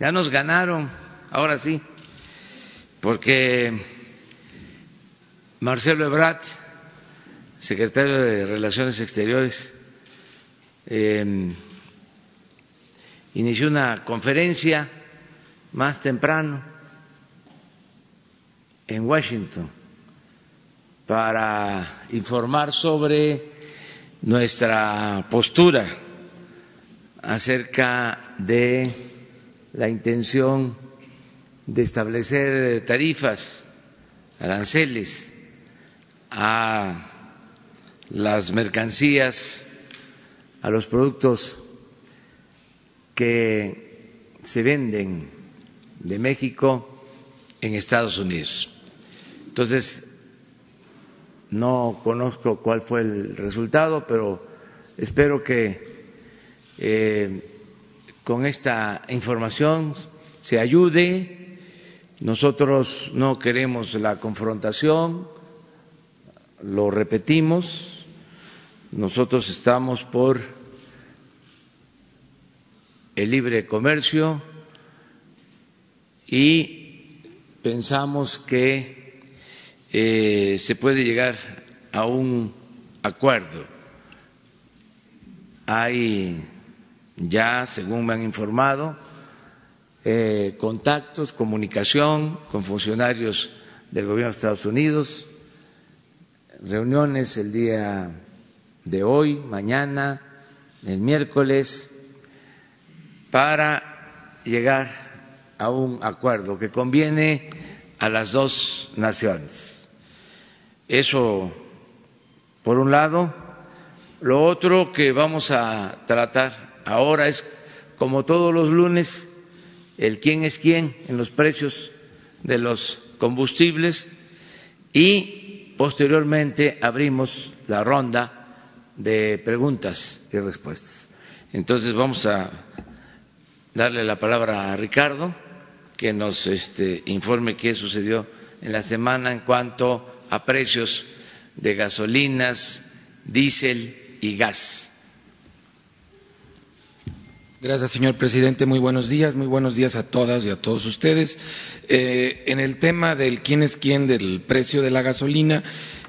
Ya nos ganaron, ahora sí, porque Marcelo Ebrard, secretario de Relaciones Exteriores, eh, inició una conferencia más temprano en Washington para informar sobre nuestra postura acerca de la intención de establecer tarifas, aranceles a las mercancías, a los productos que se venden de México en Estados Unidos. Entonces, no conozco cuál fue el resultado, pero espero que eh, con esta información se ayude. Nosotros no queremos la confrontación, lo repetimos, nosotros estamos por el libre comercio y pensamos que eh, se puede llegar a un acuerdo. Hay ya, según me han informado, eh, contactos, comunicación con funcionarios del gobierno de Estados Unidos, reuniones el día de hoy, mañana, el miércoles, para llegar a un acuerdo que conviene a las dos naciones. Eso, por un lado. Lo otro que vamos a tratar ahora es, como todos los lunes, el quién es quién en los precios de los combustibles y posteriormente abrimos la ronda de preguntas y respuestas. Entonces vamos a darle la palabra a Ricardo que nos este, informe qué sucedió en la semana en cuanto a precios de gasolinas, diésel y gas. Gracias, señor presidente. Muy buenos días, muy buenos días a todas y a todos ustedes. Eh, en el tema del quién es quién del precio de la gasolina,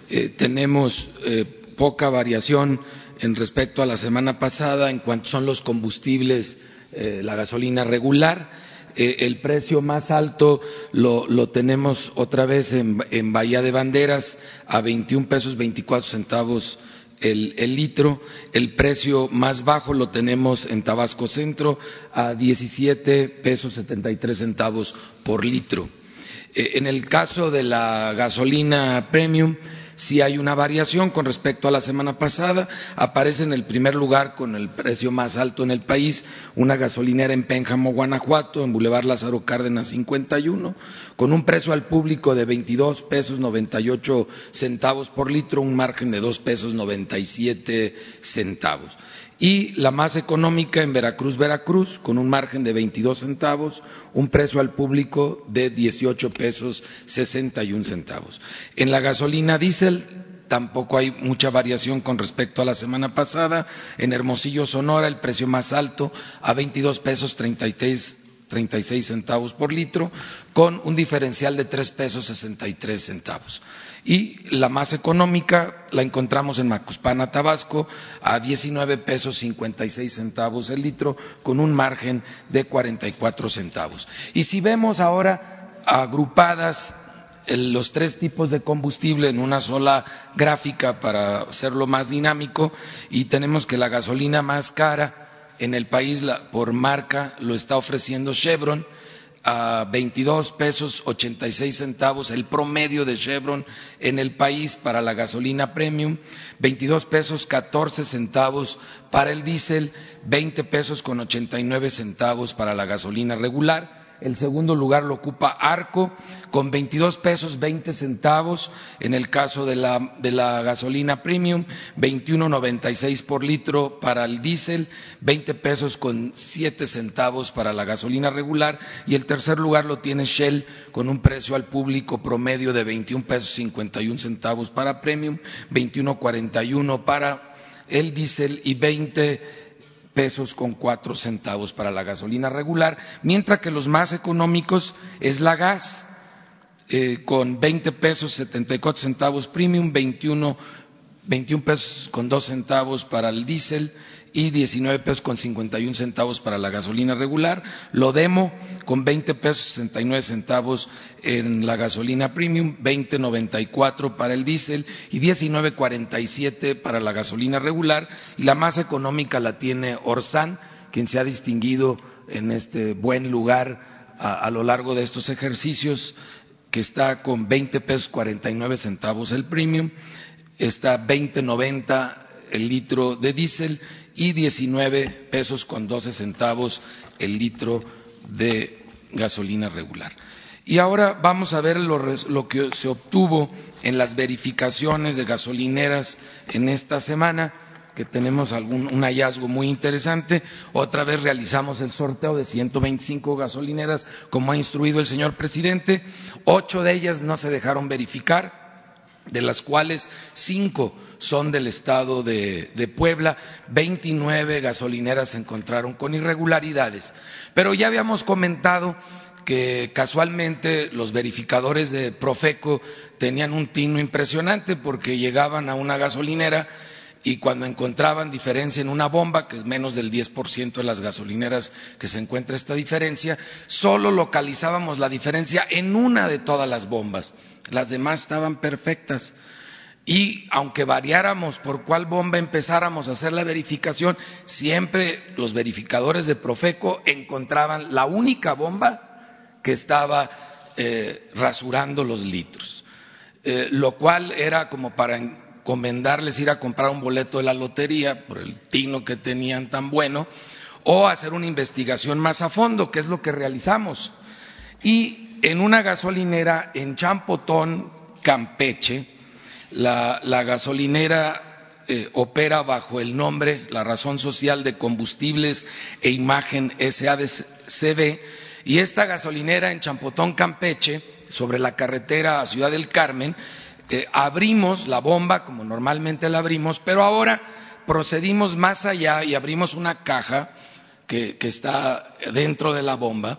eh, tenemos eh, poca variación en respecto a la semana pasada en cuanto son los combustibles, la gasolina regular. el precio más alto lo, tenemos otra vez en, en, Bahía de Banderas a 21 pesos 24 centavos el, el, litro. El precio más bajo lo tenemos en Tabasco Centro a 17 pesos 73 centavos por litro. Eh, en el caso de la gasolina premium, sí hay una variación con respecto a la semana pasada. Aparece en el primer lugar con el precio más alto en el país una gasolinera en Pénjamo, Guanajuato, en Boulevard Lázaro Cárdenas 51, con un precio al público de 22 pesos 98 centavos por litro, un margen de 2 pesos 97 centavos y la más económica en Veracruz, Veracruz, con un margen de 22 centavos, un precio al público de 18 pesos 61 centavos. En la gasolina diésel tampoco hay mucha variación con respecto a la semana pasada. En Hermosillo, Sonora, el precio más alto a 22 pesos 33 36 centavos por litro, con un diferencial de 3 pesos 63 centavos y la más económica la encontramos en Macuspana, Tabasco, a 19 pesos 56 centavos el litro, con un margen de 44 centavos. Y si vemos ahora agrupadas los tres tipos de combustible en una sola gráfica para hacerlo más dinámico, y tenemos que la gasolina más cara en el país por marca lo está ofreciendo Chevron a 22 pesos 86 centavos el promedio de Chevron en el país para la gasolina premium, 22 pesos 14 centavos para el diésel, 20 pesos con 89 centavos para la gasolina regular el segundo lugar lo ocupa Arco con 22 pesos 20 centavos en el caso de la, de la gasolina premium, 21.96 por litro para el diésel, 20 pesos con 7 centavos para la gasolina regular y el tercer lugar lo tiene Shell con un precio al público promedio de 21 pesos 51 centavos para premium, 21.41 para el diésel y 20 pesos con cuatro centavos para la gasolina regular, mientras que los más económicos es la gas, eh, con 20 pesos 74 centavos premium, 21, 21 pesos con dos centavos para el diésel y 19 pesos con 51 centavos para la gasolina regular, lo demo con 20 pesos 69 centavos en la gasolina premium, 20.94 para el diésel y 19.47 para la gasolina regular. Y la más económica la tiene Orsan, quien se ha distinguido en este buen lugar a, a lo largo de estos ejercicios que está con 20 pesos 49 centavos el premium, está 20.90 el litro de diésel y 19 pesos con 12 centavos el litro de gasolina regular. Y ahora vamos a ver lo, que se obtuvo en las verificaciones de gasolineras en esta semana, que tenemos algún, un hallazgo muy interesante. Otra vez realizamos el sorteo de 125 gasolineras, como ha instruido el señor presidente. Ocho de ellas no se dejaron verificar de las cuales cinco son del estado de, Puebla, 29 gasolineras se encontraron con irregularidades. Pero ya habíamos comentado que casualmente los verificadores de Profeco tenían un tino impresionante porque llegaban a una gasolinera y cuando encontraban diferencia en una bomba, que es menos del 10% de las gasolineras que se encuentra esta diferencia, solo localizábamos la diferencia en una de todas las bombas las demás estaban perfectas. Y aunque variáramos por cuál bomba empezáramos a hacer la verificación, siempre los verificadores de Profeco encontraban la única bomba que estaba eh, rasurando los litros, eh, lo cual era como para encomendarles ir a comprar un boleto de la lotería por el tino que tenían tan bueno, o hacer una investigación más a fondo, que es lo que realizamos. Y en una gasolinera en Champotón, Campeche. La, gasolinera eh, opera bajo el nombre, la razón social de combustibles e imagen SADCB. Y esta gasolinera en Champotón, Campeche, sobre la carretera a Ciudad del Carmen, eh, abrimos la bomba como normalmente la abrimos, pero ahora procedimos más allá y abrimos una caja que está dentro de la bomba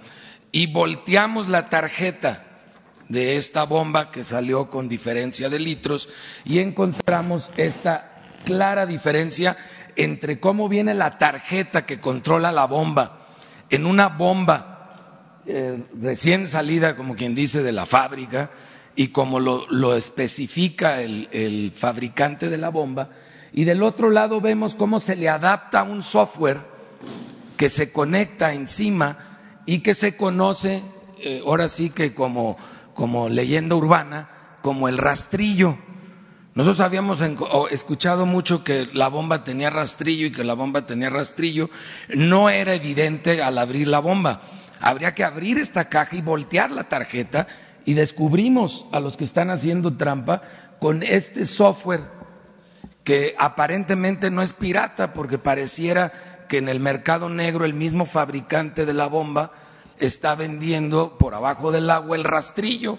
y volteamos la tarjeta de esta bomba que salió con diferencia de litros y encontramos esta clara diferencia entre cómo viene la tarjeta que controla la bomba en una bomba eh, recién salida, como quien dice, de la fábrica y como lo, especifica el, fabricante de la bomba, y del otro lado vemos cómo se le adapta un software que se conecta encima y que se conoce, eh, ahora sí que como, como leyenda urbana, como el rastrillo. Nosotros habíamos escuchado mucho que la bomba tenía rastrillo y que la bomba tenía rastrillo. No era evidente al abrir la bomba. Habría que abrir esta caja y voltear la tarjeta y descubrimos a los que están haciendo trampa con este software que aparentemente no es pirata porque pareciera que en el mercado negro el mismo fabricante de la bomba está vendiendo por abajo del agua el rastrillo,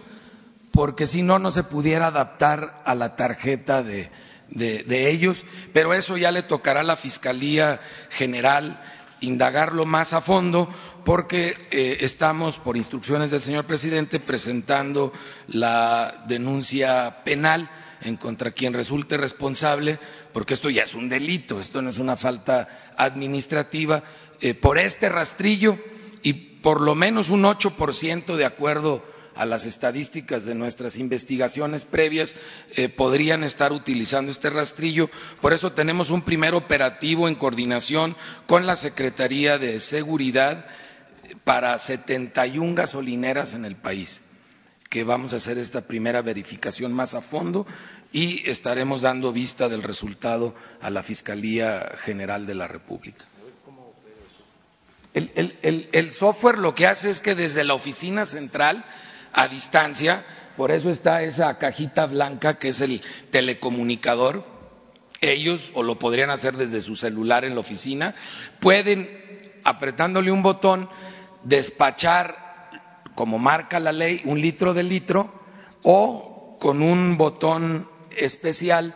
porque si no, no se pudiera adaptar a la tarjeta de, ellos, pero eso ya le tocará a la Fiscalía General indagarlo más a fondo, porque eh, estamos, por instrucciones del señor presidente, presentando la denuncia penal en contra quien resulte responsable, porque esto ya es un delito, esto no es una falta administrativa, eh, por este rastrillo y por lo menos un 8% de acuerdo a las estadísticas de nuestras investigaciones previas, eh, podrían estar utilizando este rastrillo. Por eso tenemos un primer operativo en coordinación con la Secretaría de Seguridad para 71 gasolineras en el país que vamos a hacer esta primera verificación más a fondo y estaremos dando vista del resultado a la Fiscalía General de la República. El, software lo que hace es que desde la oficina central, a distancia, por eso está esa cajita blanca que es el telecomunicador, ellos, o lo podrían hacer desde su celular en la oficina, pueden, apretándole un botón, despachar como marca la ley, un litro de litro o con un botón especial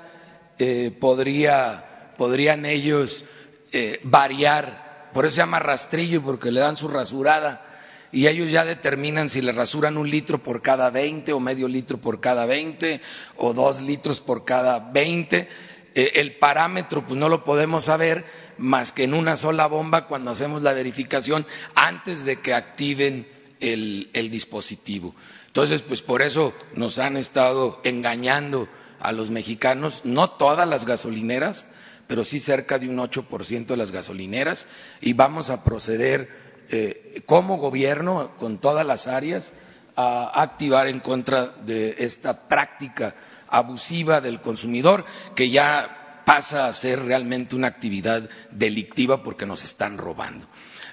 eh, podría, podrían ellos eh, variar, por eso se llama rastrillo porque le dan su rasurada y ellos ya determinan si le rasuran un litro por cada 20 o medio litro por cada 20 o dos litros por cada 20. Eh, el parámetro pues no lo podemos saber más que en una sola bomba cuando hacemos la verificación antes de que activen el, dispositivo. Entonces, pues por eso nos han estado engañando a los mexicanos, no todas las gasolineras, pero sí cerca de un 8% de las gasolineras, y vamos a proceder eh, como gobierno con todas las áreas a activar en contra de esta práctica abusiva del consumidor que ya pasa a ser realmente una actividad delictiva porque nos están robando.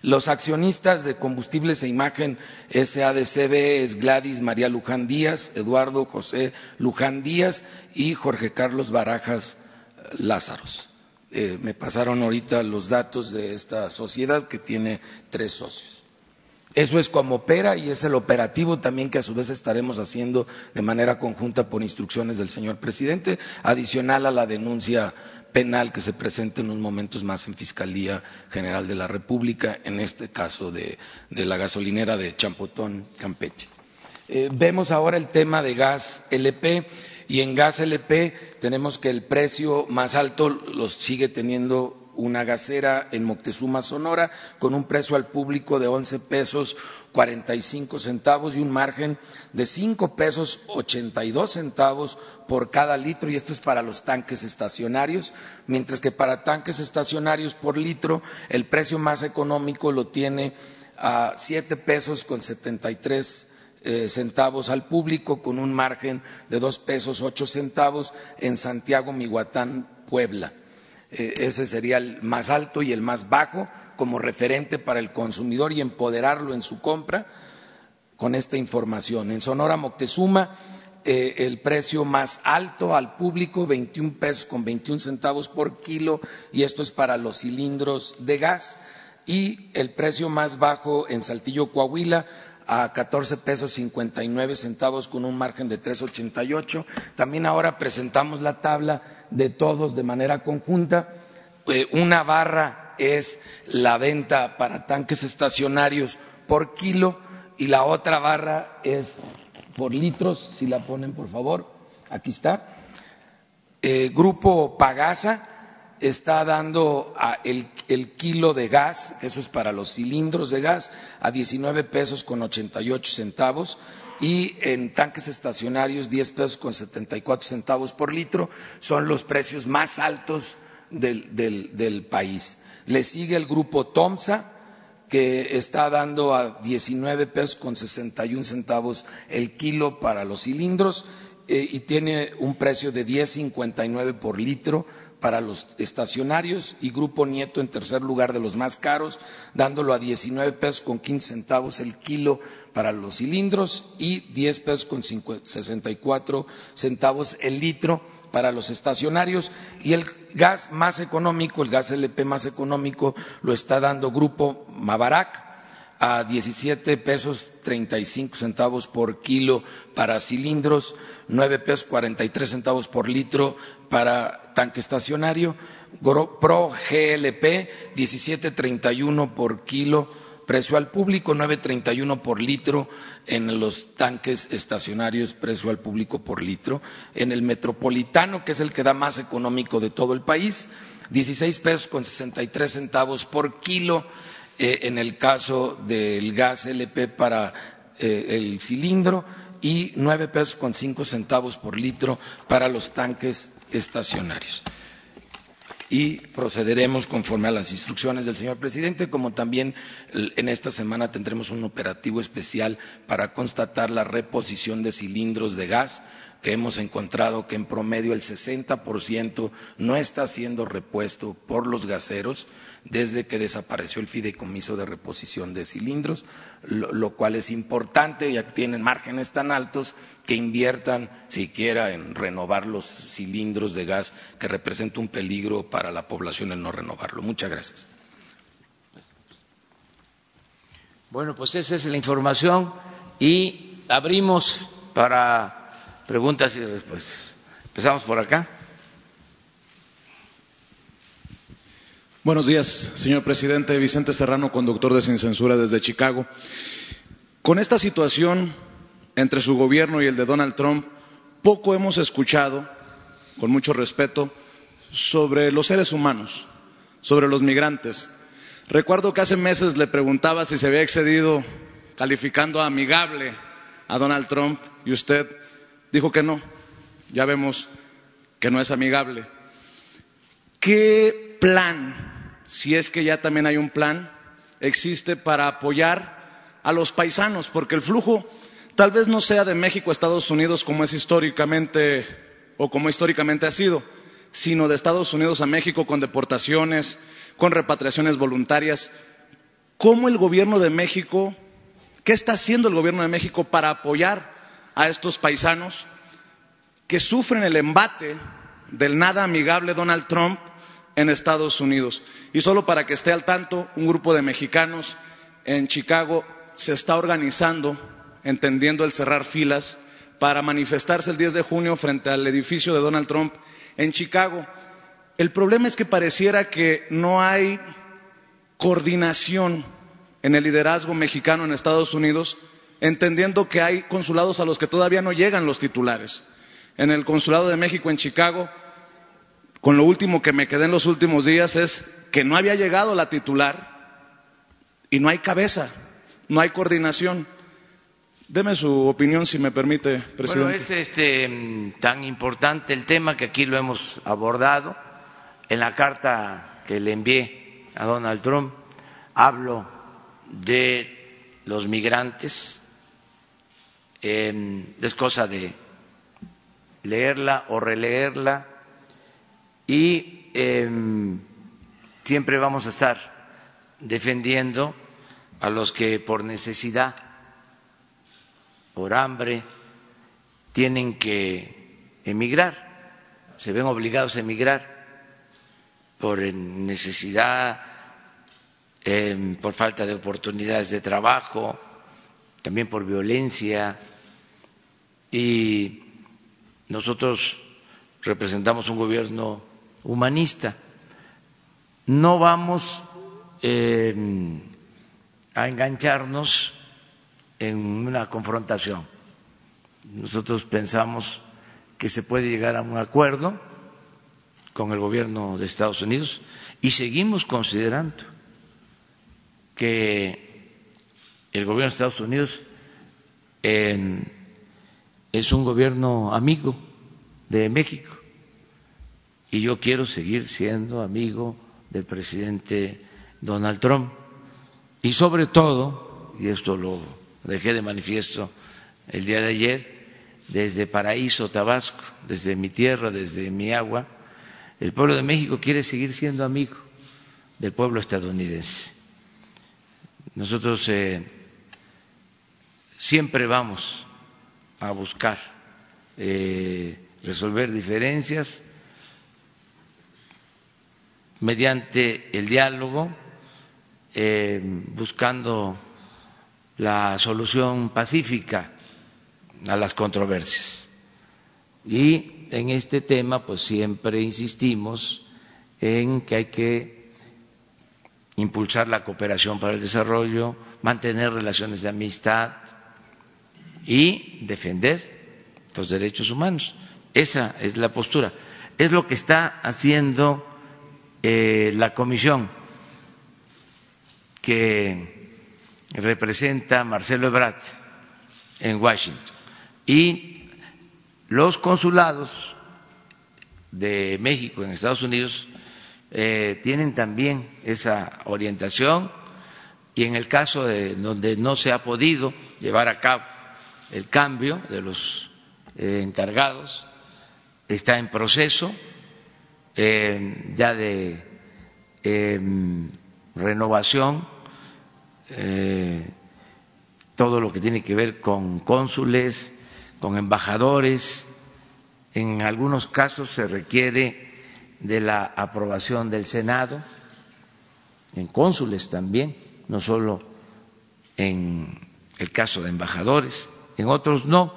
Los accionistas de Combustibles e Imagen SADCB es Gladys María Luján Díaz, Eduardo José Luján Díaz y Jorge Carlos Barajas Lázaros. Eh, me pasaron ahorita los datos de esta sociedad que tiene tres socios. Eso es como opera y es el operativo también que a su vez estaremos haciendo de manera conjunta por instrucciones del señor presidente, adicional a la denuncia penal que se presente en unos momentos más en Fiscalía General de la República, en este caso de, la gasolinera de Champotón, Campeche. Eh, vemos ahora el tema de gas LP y en gas LP tenemos que el precio más alto lo sigue teniendo una gasera en Moctezuma, Sonora, con un precio al público de 11 pesos 45 centavos y un margen de 5 pesos 82 centavos por cada litro, y esto es para los tanques estacionarios, mientras que para tanques estacionarios por litro el precio más económico lo tiene a 7 pesos con 73 eh, centavos al público, con un margen de 2 pesos 8 centavos en Santiago, Mihuatán, Puebla. Eh, ese sería el más alto y el más bajo como referente para el consumidor y empoderarlo en su compra con esta información. En Sonora Moctezuma, eh, el precio más alto al público, 21 pesos con 21 centavos por kilo, y esto es para los cilindros de gas. Y el precio más bajo en Saltillo, Coahuila, a 14 pesos 59 centavos con un margen de 3.88. También ahora presentamos la tabla de todos de manera conjunta. Eh, una barra es la venta para tanques estacionarios por kilo y la otra barra es por litros, si la ponen por favor. Aquí está. Eh, grupo Pagasa está dando el, kilo de gas, eso es para los cilindros de gas, a 19 pesos con 88 centavos y en tanques estacionarios 10 pesos con 74 centavos por litro. Son los precios más altos del, del país. Le sigue el grupo Tomsa, que está dando a 19 pesos con 61 centavos el kilo para los cilindros eh, y tiene un precio de 10.59 por litro para los estacionarios y Grupo Nieto en tercer lugar de los más caros, dándolo a 19 pesos con 15 centavos el kilo para los cilindros y 10 pesos con 64 centavos el litro para los estacionarios. Y el gas más económico, el gas LP más económico lo está dando Grupo Mavarac a 17 pesos 35 centavos por kilo para cilindros, 9 pesos 43 centavos por litro para tanque estacionario, Pro GLP 17.31 por kilo, precio al público 9.31 por litro en los tanques estacionarios, precio al público por litro, en el metropolitano, que es el que da más económico de todo el país, 16 pesos con 63 centavos por kilo eh, en el caso del gas LP para eh, el cilindro y nueve pesos con cinco centavos por litro para los tanques estacionarios. y procederemos conforme a las instrucciones del señor presidente, como también en esta semana tendremos un operativo especial para constatar la reposición de cilindros de gas que hemos encontrado que en promedio el 60% no está siendo repuesto por los gaseros desde que desapareció el fideicomiso de reposición de cilindros, lo, cual es importante, ya que tienen márgenes tan altos que inviertan siquiera en renovar los cilindros de gas, que representa un peligro para la población el no renovarlo. Muchas gracias. Bueno, pues esa es la información y abrimos para preguntas y respuestas. Empezamos por acá. Buenos días, señor presidente. Vicente Serrano, conductor de Sin Censura desde Chicago. Con esta situación entre su gobierno y el de Donald Trump, poco hemos escuchado, con mucho respeto, sobre los seres humanos, sobre los migrantes. Recuerdo que hace meses le preguntaba si se había excedido calificando amigable a Donald Trump y usted dijo que no. Ya vemos que no es amigable. ¿Qué plan, si es que ya también hay un plan, existe para apoyar a los paisanos? Porque el flujo tal vez no sea de México a Estados Unidos como es históricamente o como históricamente ha sido, sino de Estados Unidos a México con deportaciones, con repatriaciones voluntarias. ¿Cómo el gobierno de México, qué está haciendo el gobierno de México para apoyar a estos paisanos que sufren el embate del nada amigable Donald Trump en Estados Unidos. Y solo para que esté al tanto, un grupo de mexicanos en Chicago se está organizando, entendiendo el cerrar filas, para manifestarse el 10 de junio frente al edificio de Donald Trump en Chicago. El problema es que pareciera que no hay coordinación en el liderazgo mexicano en Estados Unidos entendiendo que hay consulados a los que todavía no llegan los titulares. En el Consulado de México en Chicago, con lo último que me quedé en los últimos días es que no había llegado la titular y no hay cabeza, no hay coordinación. Deme su opinión, si me permite, presidente. Bueno, es este, tan importante el tema que aquí lo hemos abordado. En la carta que le envié a Donald Trump hablo de los migrantes, es cosa de leerla o releerla y em, siempre vamos a estar defendiendo a los que por necesidad, por hambre, tienen que emigrar, se ven obligados a emigrar por necesidad, em, por falta de oportunidades de trabajo, también por violencia, y nosotros representamos un gobierno humanista. No vamos eh, a engancharnos en una confrontación. Nosotros pensamos que se puede llegar a un acuerdo con el gobierno de Estados Unidos y seguimos considerando que el gobierno de Estados Unidos es un gobierno amigo de México y yo quiero seguir siendo amigo del presidente Donald Trump y sobre todo, y esto lo dejé de manifiesto el día de ayer, desde Paraíso, Tabasco, desde mi tierra, desde mi agua, el pueblo de México quiere seguir siendo amigo del pueblo estadounidense. Nosotros eh, siempre vamos a buscar eh, resolver diferencias mediante el diálogo, eh, buscando la solución pacífica a las controversias. Y en este tema, pues siempre insistimos en que hay que impulsar la cooperación para el desarrollo, mantener relaciones de amistad, y defender los derechos humanos. Esa es la postura. Es lo que está haciendo eh, la comisión que representa Marcelo Ebrard en Washington. Y los consulados de México en Estados Unidos eh, tienen también esa orientación y en el caso de donde no se ha podido llevar a cabo el cambio de los eh, encargados, está en proceso eh, ya de em, renovación, todo lo que tiene que ver con cónsules, con embajadores, en algunos casos se requiere de la aprobación del Senado, en cónsules también, no solo en el caso de embajadores, en otros no,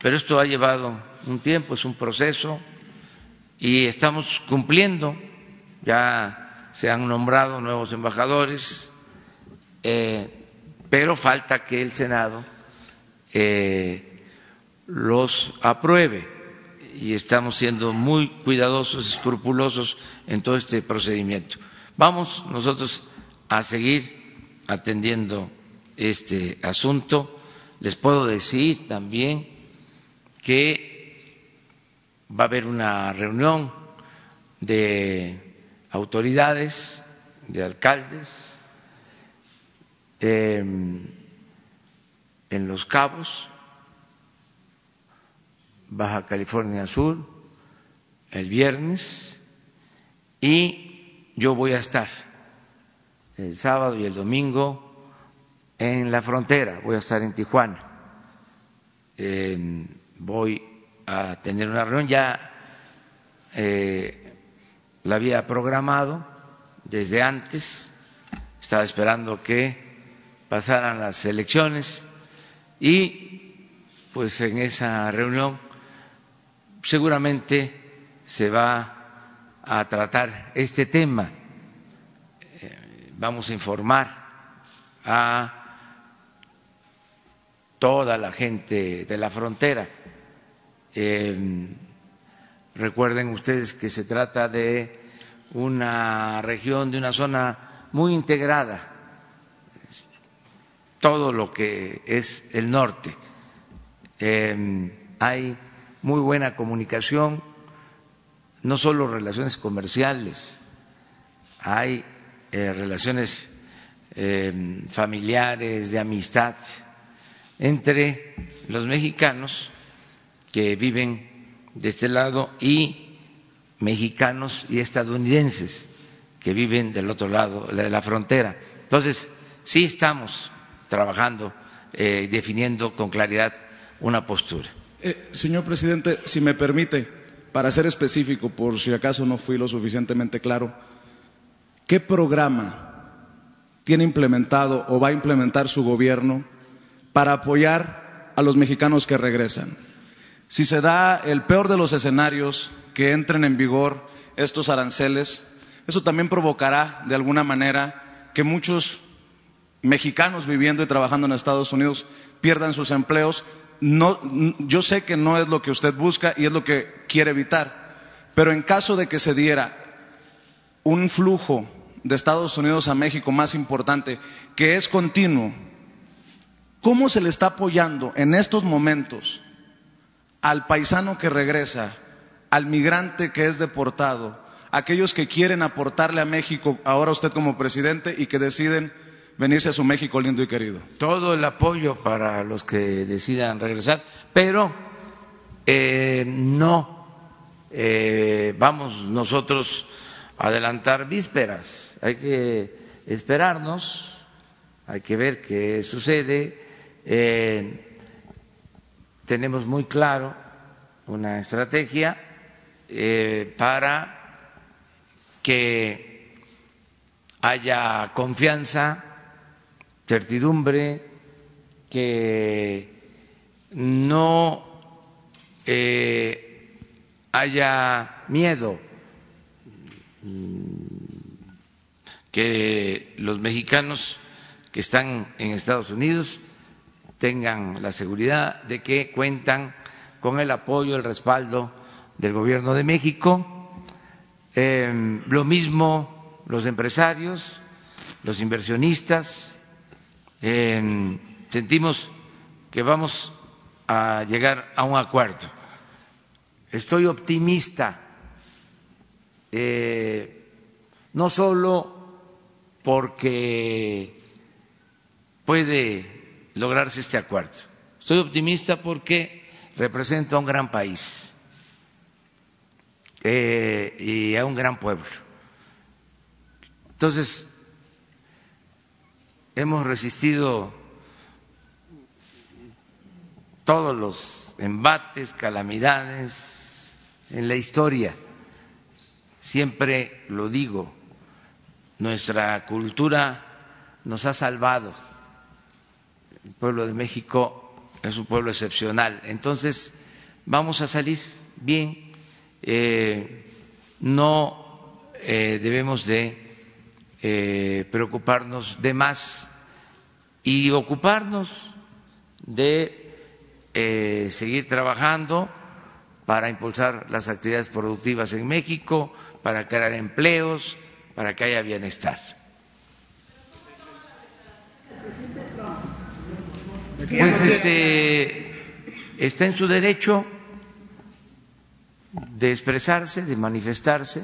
pero esto ha llevado un tiempo, es un proceso y estamos cumpliendo, ya se han nombrado nuevos embajadores, eh, pero falta que el Senado eh, los apruebe y estamos siendo muy cuidadosos, escrupulosos en todo este procedimiento. Vamos nosotros a seguir atendiendo este asunto. Les puedo decir también que va a haber una reunión de autoridades, de alcaldes, em, en Los Cabos, Baja California Sur el viernes y yo voy a estar el sábado y el domingo en la frontera, voy a estar en Tijuana. voy a tener una reunión, ya eh, la había programado desde antes, estaba esperando que pasaran las elecciones y pues en esa reunión seguramente se va a tratar este tema. Eh, vamos a informar a toda la gente de la frontera. Eh, recuerden ustedes que se trata de una región, de una zona muy integrada, todo lo que es el norte. Eh, hay muy buena comunicación, no solo relaciones comerciales, hay eh, relaciones eh, familiares, de amistad entre los mexicanos que viven de este lado y mexicanos y estadounidenses que viven del otro lado de la frontera. Entonces, sí estamos trabajando, eh, definiendo con claridad una postura. Eh, señor presidente, si me permite, para ser específico, por si acaso no fui lo suficientemente claro, ¿qué programa tiene implementado o va a implementar su gobierno para apoyar a los mexicanos que regresan? Si se da el peor de los escenarios, que entren en vigor estos aranceles, eso también provocará de alguna manera que muchos mexicanos viviendo y trabajando en Estados Unidos pierdan sus empleos. Yo sé que no es lo que usted busca y es lo que quiere evitar, pero en caso de que se diera un flujo de Estados Unidos a México más importante, que es continuo, ¿cómo se le está apoyando en estos momentos al paisano que regresa, al migrante que es deportado, aquellos que quieren aportarle a México, ahora usted como presidente, y que deciden venirse a su México lindo y querido. Todo el apoyo para los que decidan regresar, pero eh, no eh, vamos nosotros a adelantar vísperas, hay que esperarnos, hay que ver qué sucede. Eh, tenemos muy claro una estrategia para que haya confianza certidumbre, que no eh, haya miedo, que los mexicanos que están en Estados Unidos tengan la seguridad de que cuentan con el apoyo, el respaldo del Gobierno de México. Eh, lo mismo los empresarios, los inversionistas, sentimos que vamos a llegar a un acuerdo. Estoy optimista. Eh, no solo porque puede lograrse este acuerdo, estoy optimista porque represento a un gran país eh, y a un gran pueblo. Entonces, hemos resistido todos los embates, calamidades en la historia. Siempre lo digo, nuestra cultura nos ha salvado. El pueblo de México es un pueblo excepcional. Entonces, vamos a salir bien. Eh, no eh, debemos de eh, preocuparnos de más y ocuparnos de seguir trabajando para impulsar las actividades productivas en México, para crear empleos, para que haya bienestar. Pues este está en su derecho de expresarse, de manifestarse.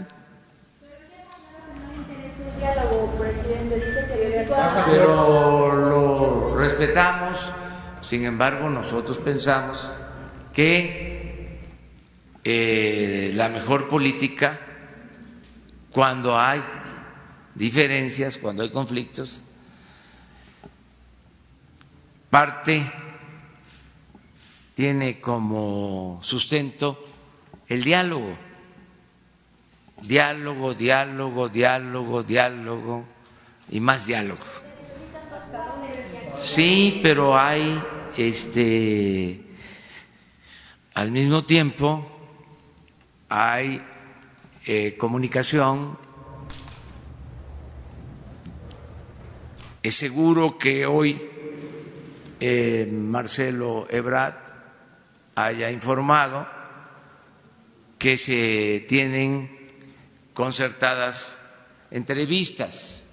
Pero lo respetamos sin embargo, nosotros pensamos que eh, la mejor política, cuando hay diferencias, cuando hay conflictos, parte tiene como sustento el diálogo. Diálogo, diálogo, diálogo, diálogo y más diálogo. Sí, pero hay este, al mismo tiempo hay eh, comunicación. Es seguro que hoy eh, Marcelo Ebrard haya informado que se tienen concertadas entrevistas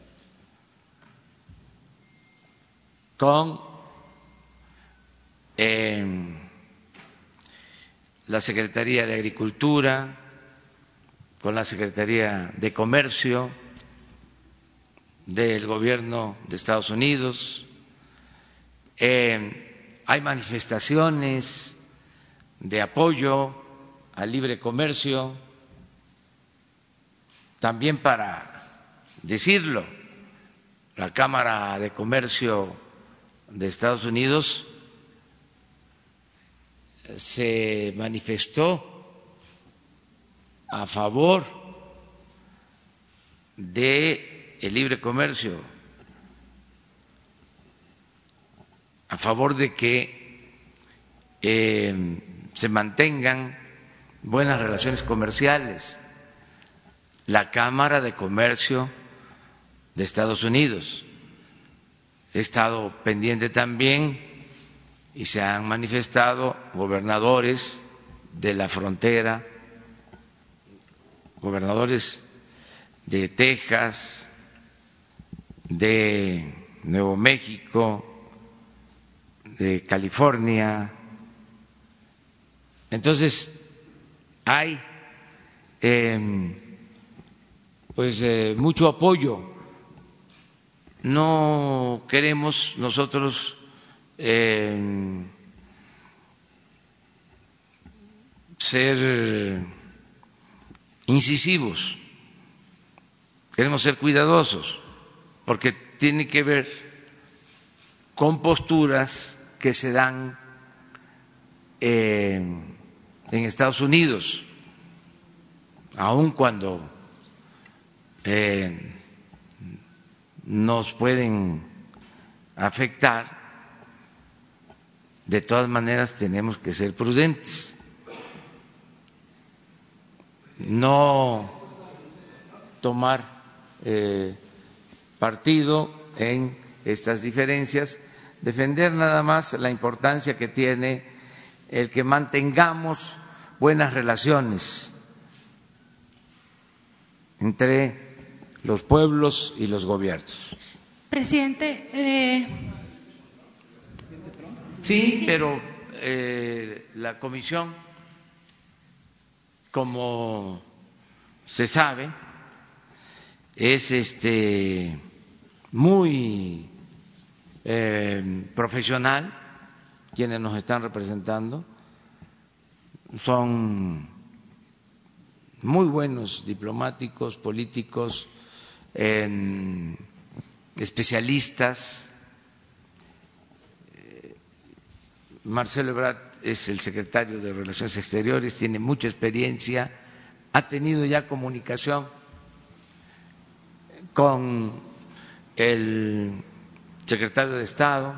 con la Secretaría de Agricultura, con la Secretaría de Comercio del Gobierno de Estados Unidos. Eh, hay manifestaciones de apoyo al libre comercio, también para decirlo, la Cámara de Comercio de Estados Unidos se manifestó a favor de el libre comercio, a favor de que eh, se mantengan buenas relaciones comerciales. La Cámara de Comercio de Estados Unidos. He estado pendiente también y se han manifestado gobernadores de la frontera, gobernadores de Texas, de Nuevo México, de California. Entonces, hay em, pues eh, mucho apoyo. No queremos nosotros ser incisivos, queremos ser cuidadosos, porque tiene que ver con posturas que se dan en Estados Unidos, aun cuando eh, nos pueden afectar, de todas maneras tenemos que ser prudentes, no tomar eh, partido en estas diferencias, defender nada más la importancia que tiene el que mantengamos buenas relaciones entre los pueblos y los gobiernos. Presidente, eh, Sí, pero eh, la comisión, como se sabe, es este muy eh, profesional quienes nos están representando, son muy buenos diplomáticos, políticos, especialistas. Eh, Marcelo Ebrard es el secretario de Relaciones Exteriores, tiene mucha experiencia, ha tenido ya comunicación con el secretario de Estado,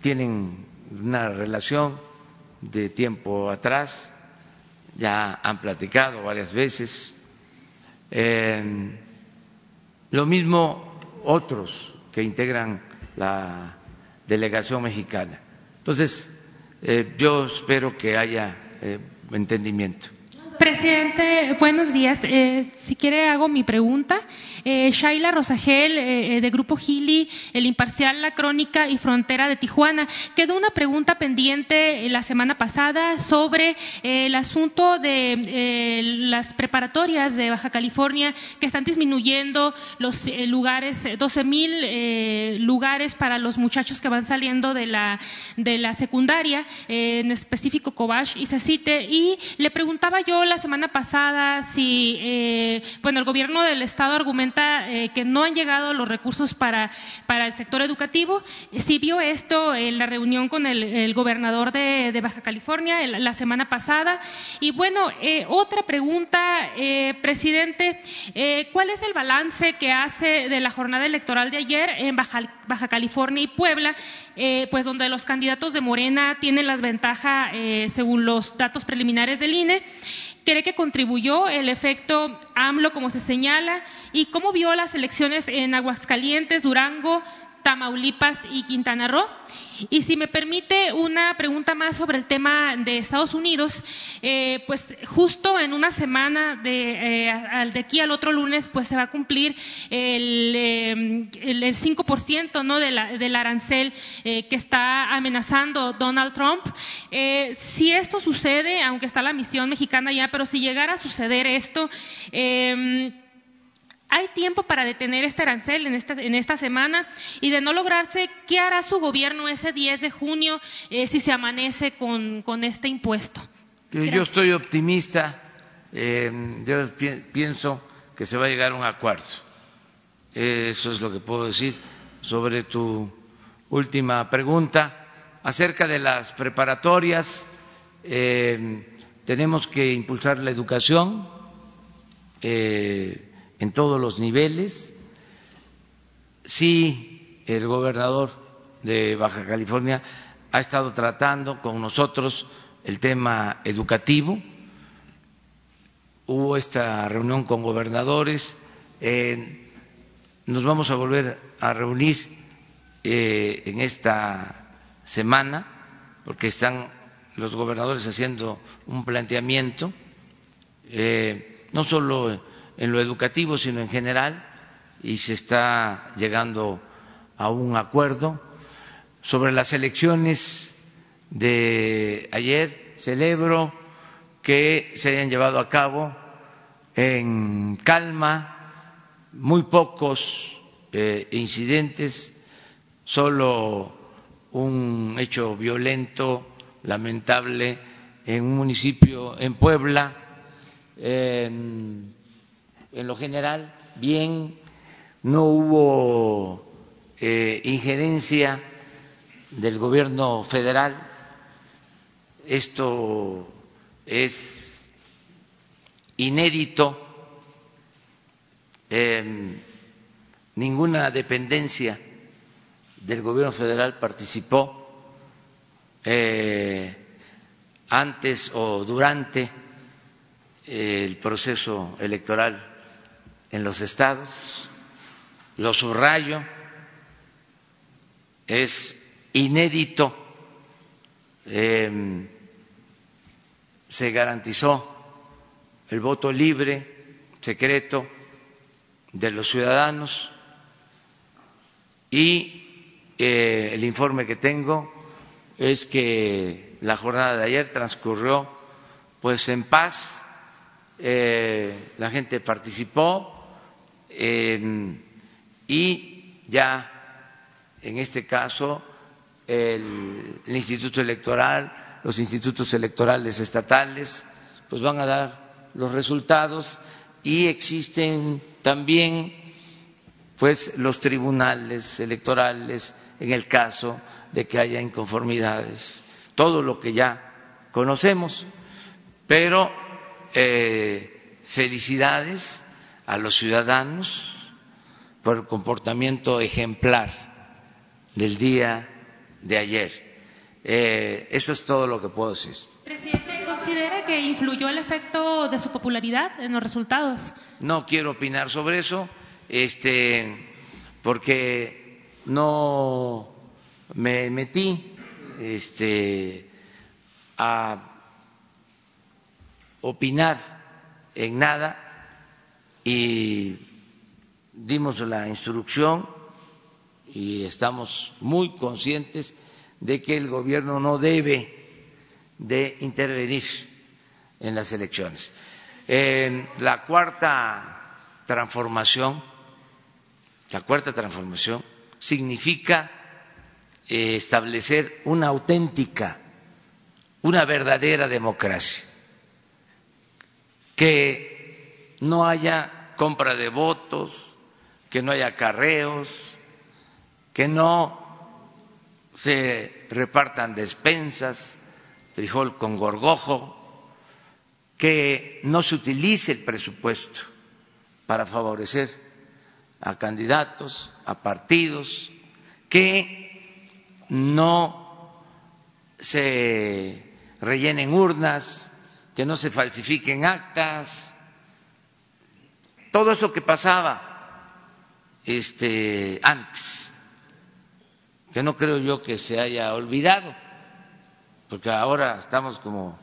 tienen una relación de tiempo atrás, ya han platicado varias veces. Eh, lo mismo otros que integran la delegación mexicana. Entonces, eh, yo espero que haya eh, entendimiento. Presidente, buenos días. Eh, si quiere hago mi pregunta. Eh, Shaila Rosagel, eh, de Grupo Gili, El Imparcial, La Crónica y Frontera de Tijuana. Quedó una pregunta pendiente la semana pasada sobre el asunto de las preparatorias de Baja California que están disminuyendo los lugares, 12 mil lugares para los muchachos que van saliendo de la, de la secundaria, en específico Cobach y Cecite. Y le preguntaba yo la semana pasada si, eh, bueno, el gobierno del estado argumenta eh, que no han llegado los recursos para, para el sector educativo. Si vio esto en la reunión con el, gobernador de, Baja California la semana pasada. Y bueno, eh, otra pregunta, presidente, ¿cuál es el balance que hace de la jornada electoral de ayer en Baja California y Puebla, pues donde los candidatos de Morena tienen las ventajas según los datos preliminares del INE? Cree que contribuyó el efecto AMLO, como se señala, y cómo vio las elecciones en Aguascalientes, Durango, Tamaulipas y Quintana Roo. Y si me permite una pregunta más sobre el tema de Estados Unidos, eh, pues justo en una semana de, eh, de, aquí al otro lunes, pues se va a cumplir el, eh, el 5% ¿no? del arancel que está amenazando Donald Trump. si esto sucede, aunque está la misión mexicana ya, pero si llegara a suceder esto, hay tiempo para detener este arancel en esta, en esta semana y de no lograrse, ¿qué hará su gobierno ese 10 de junio eh, si se amanece con, este impuesto? Yo estoy optimista, eh, yo pienso que se va a llegar a un acuerdo. eso es lo que puedo decir sobre tu última pregunta. Acerca de las preparatorias, eh, tenemos que impulsar la educación en todos los niveles. Sí, el gobernador de Baja California ha estado tratando con nosotros el tema educativo. Hubo esta reunión con gobernadores. nos vamos a volver a reunir eh, en esta semana porque están los gobernadores haciendo un planteamiento, eh, no solo en lo educativo, sino en general, y se está llegando a un acuerdo sobre las elecciones de ayer. Celebro que se hayan llevado a cabo en calma, muy pocos eh, incidentes, solo un hecho violento, lamentable, en un municipio en Puebla en lo general bien, no hubo eh, injerencia del gobierno federal. Esto es inédito. ninguna dependencia del gobierno federal participó eh, antes o durante el proceso electoral en los estados, lo subrayo, es inédito, em, se garantizó el voto libre, secreto de los ciudadanos y eh, el informe que tengo es que la jornada de ayer transcurrió pues en paz, eh, la gente participó, y ya en este caso el, el Instituto Electoral, los institutos electorales estatales, pues van a dar los resultados y existen también pues los tribunales electorales en el caso de que haya inconformidades, todo lo que ya conocemos, pero eh, felicidades a los ciudadanos por el comportamiento ejemplar del día de ayer. Eh, eso es todo lo que puedo decir. Presidente, ¿considera que influyó el efecto de su popularidad en los resultados? No quiero opinar sobre eso, este, porque no me metí este, a opinar en nada y dimos la instrucción y estamos muy conscientes de que el gobierno no debe de intervenir en las elecciones. La cuarta transformación, la cuarta transformación significa eh, establecer una auténtica, una verdadera democracia, que no haya compra de votos, que no haya carreos, que no se repartan despensas, frijol con gorgojo, que no se utilice el presupuesto para favorecer a candidatos, a partidos, que no se rellenen urnas, que no se falsifiquen actas, todo eso que pasaba este, antes, que no creo yo que se haya olvidado, porque ahora estamos como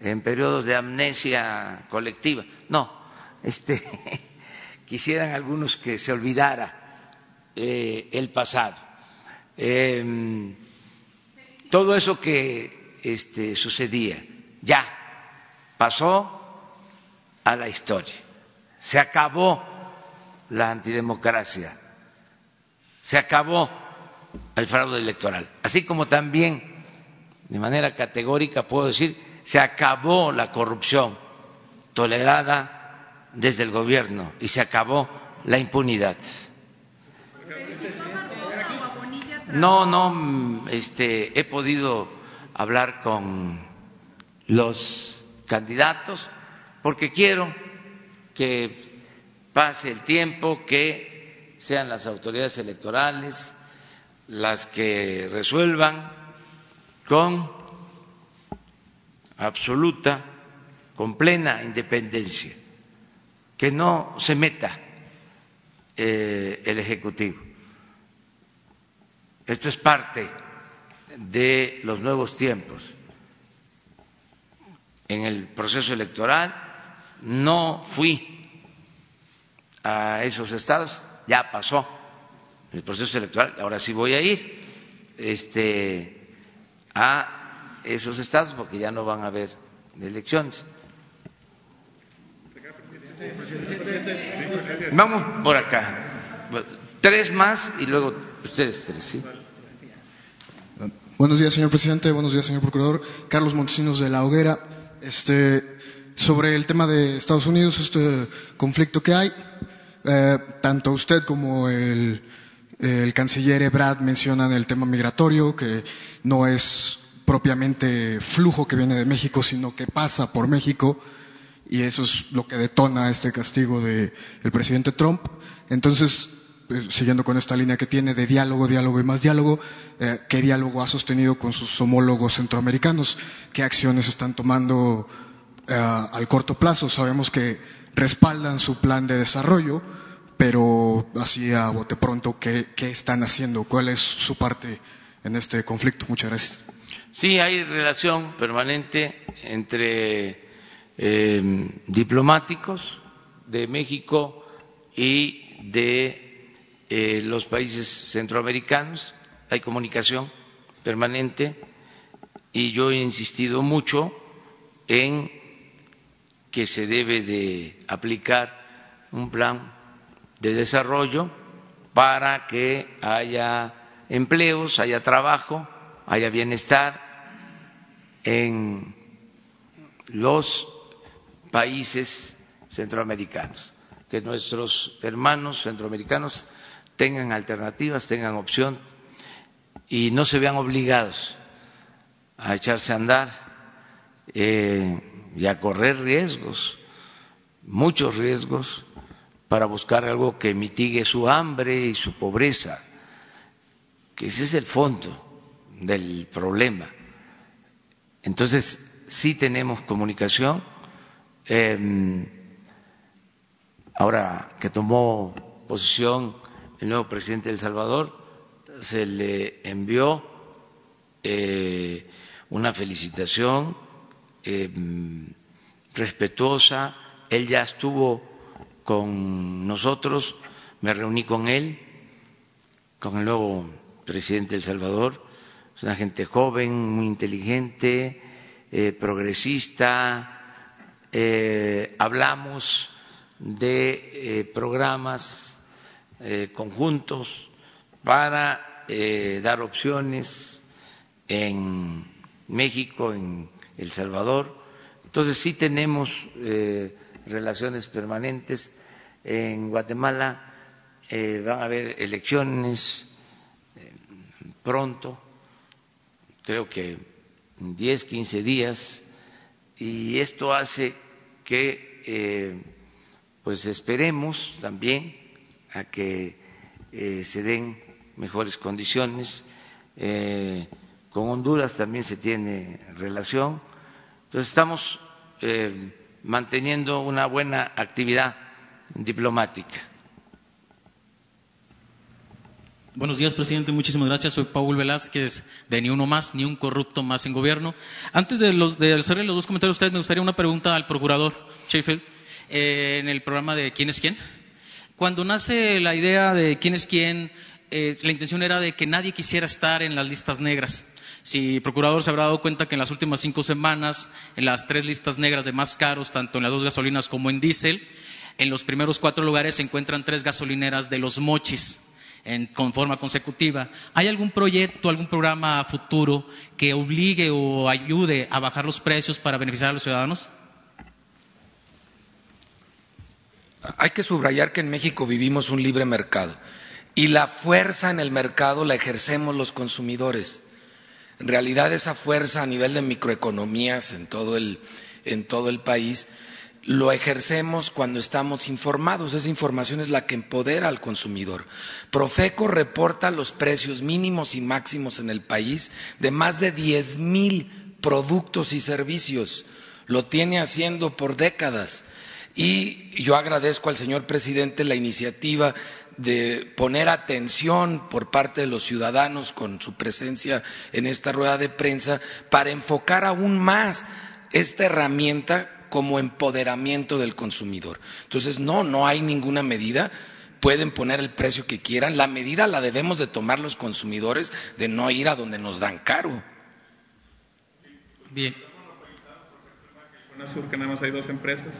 en periodos de amnesia colectiva. No, este, quisieran algunos que se olvidara eh, el pasado eh, todo eso que este, sucedía ya pasó a la historia. Se acabó la antidemocracia, se acabó el fraude electoral, así como también de manera categórica puedo decir se acabó la corrupción tolerada desde el gobierno y se acabó la impunidad. No, no, este, he podido hablar con los candidatos porque quiero que pase el tiempo, que sean las autoridades electorales las que resuelvan con absoluta, con plena independencia, que no se meta eh, el Ejecutivo esto es parte de los nuevos tiempos. En el proceso electoral no fui a esos estados, ya pasó el proceso electoral, ahora sí voy a ir este, a esos estados porque ya no van a haber elecciones. Vamos por acá. Tres más y luego ustedes tres, ¿sí? Buenos días, señor presidente. Buenos días, señor procurador. Carlos Montesinos de La Hoguera. Este, sobre el tema de Estados Unidos, este conflicto que hay, eh, tanto usted como el, el canciller Ebrard mencionan el tema migratorio, que no es propiamente flujo que viene de México, sino que pasa por México, y eso es lo que detona este castigo del presidente Trump. Entonces, eh, siguiendo con esta línea que tiene de diálogo, diálogo y más diálogo, eh, ¿qué diálogo ha sostenido con sus homólogos centroamericanos? ¿Qué acciones están tomando eh, al corto plazo? Sabemos que respaldan su plan de desarrollo, pero así a bote pronto, ¿qué, están haciendo? ¿Cuál es su parte en este conflicto? Muchas gracias. Sí, hay relación permanente entre diplomáticos de México y de eh, los países centroamericanos, hay comunicación permanente y yo he insistido mucho en que se debe de aplicar un plan de desarrollo para que haya empleos, haya trabajo, haya bienestar en los países centroamericanos, que nuestros hermanos centroamericanos tengan alternativas, tengan opción y no se vean obligados a echarse a andar eh, y a correr riesgos, muchos riesgos, para buscar algo que mitigue su hambre y su pobreza, que ese es el fondo del problema. Entonces, sí tenemos comunicación. Em, ahora que tomó posición el nuevo presidente de El Salvador, se le envió eh, una felicitación em, respetuosa. Él ya estuvo con nosotros, me reuní con él, con el nuevo presidente de El Salvador. Es una gente joven, muy inteligente, eh, progresista. Eh, hablamos de programas conjuntos para eh, dar opciones en México, en El Salvador. Entonces sí tenemos eh, relaciones permanentes. En Guatemala eh, van a haber elecciones pronto, creo que en 10, 15 días, y esto hace que pues esperemos también a que se den mejores condiciones. Eh, con Honduras también se tiene relación. Entonces estamos eh, manteniendo una buena actividad diplomática. Buenos días, presidente. Muchísimas gracias. Soy Paul Velázquez de Ni Uno Más, Ni Un Corrupto Más en Gobierno. Antes de, los, hacerle los dos comentarios a ustedes, me gustaría una pregunta al procurador Sheffield eh, en el programa de ¿Quién es quién? Cuando nace la idea de quién es quién, eh, la intención era de que nadie quisiera estar en las listas negras. Si procurador se habrá dado cuenta que en las últimas cinco semanas, en las tres listas negras de más caros, tanto en las dos gasolinas como en diésel, en los primeros cuatro lugares se encuentran tres gasolineras de los mochis. En, con forma consecutiva. ¿Hay algún proyecto, algún programa futuro que obligue o ayude a bajar los precios para beneficiar a los ciudadanos? Hay que subrayar que en México vivimos un libre mercado y la fuerza en el mercado la ejercemos los consumidores. En realidad esa fuerza a nivel de microeconomías en todo el, en todo el país lo ejercemos cuando estamos informados. Esa información es la que empodera al consumidor. Profeco reporta los precios mínimos y máximos en el país de más de 10 mil productos y servicios. Lo tiene haciendo por décadas. Y yo agradezco al señor presidente la iniciativa de poner atención por parte de los ciudadanos con su presencia en esta rueda de prensa para enfocar aún más esta herramienta como empoderamiento del consumidor. Entonces, no, no hay ninguna medida. Pueden poner el precio que quieran. La medida la debemos de tomar los consumidores de no ir a donde nos dan caro. Bien. que nada más hay dos empresas.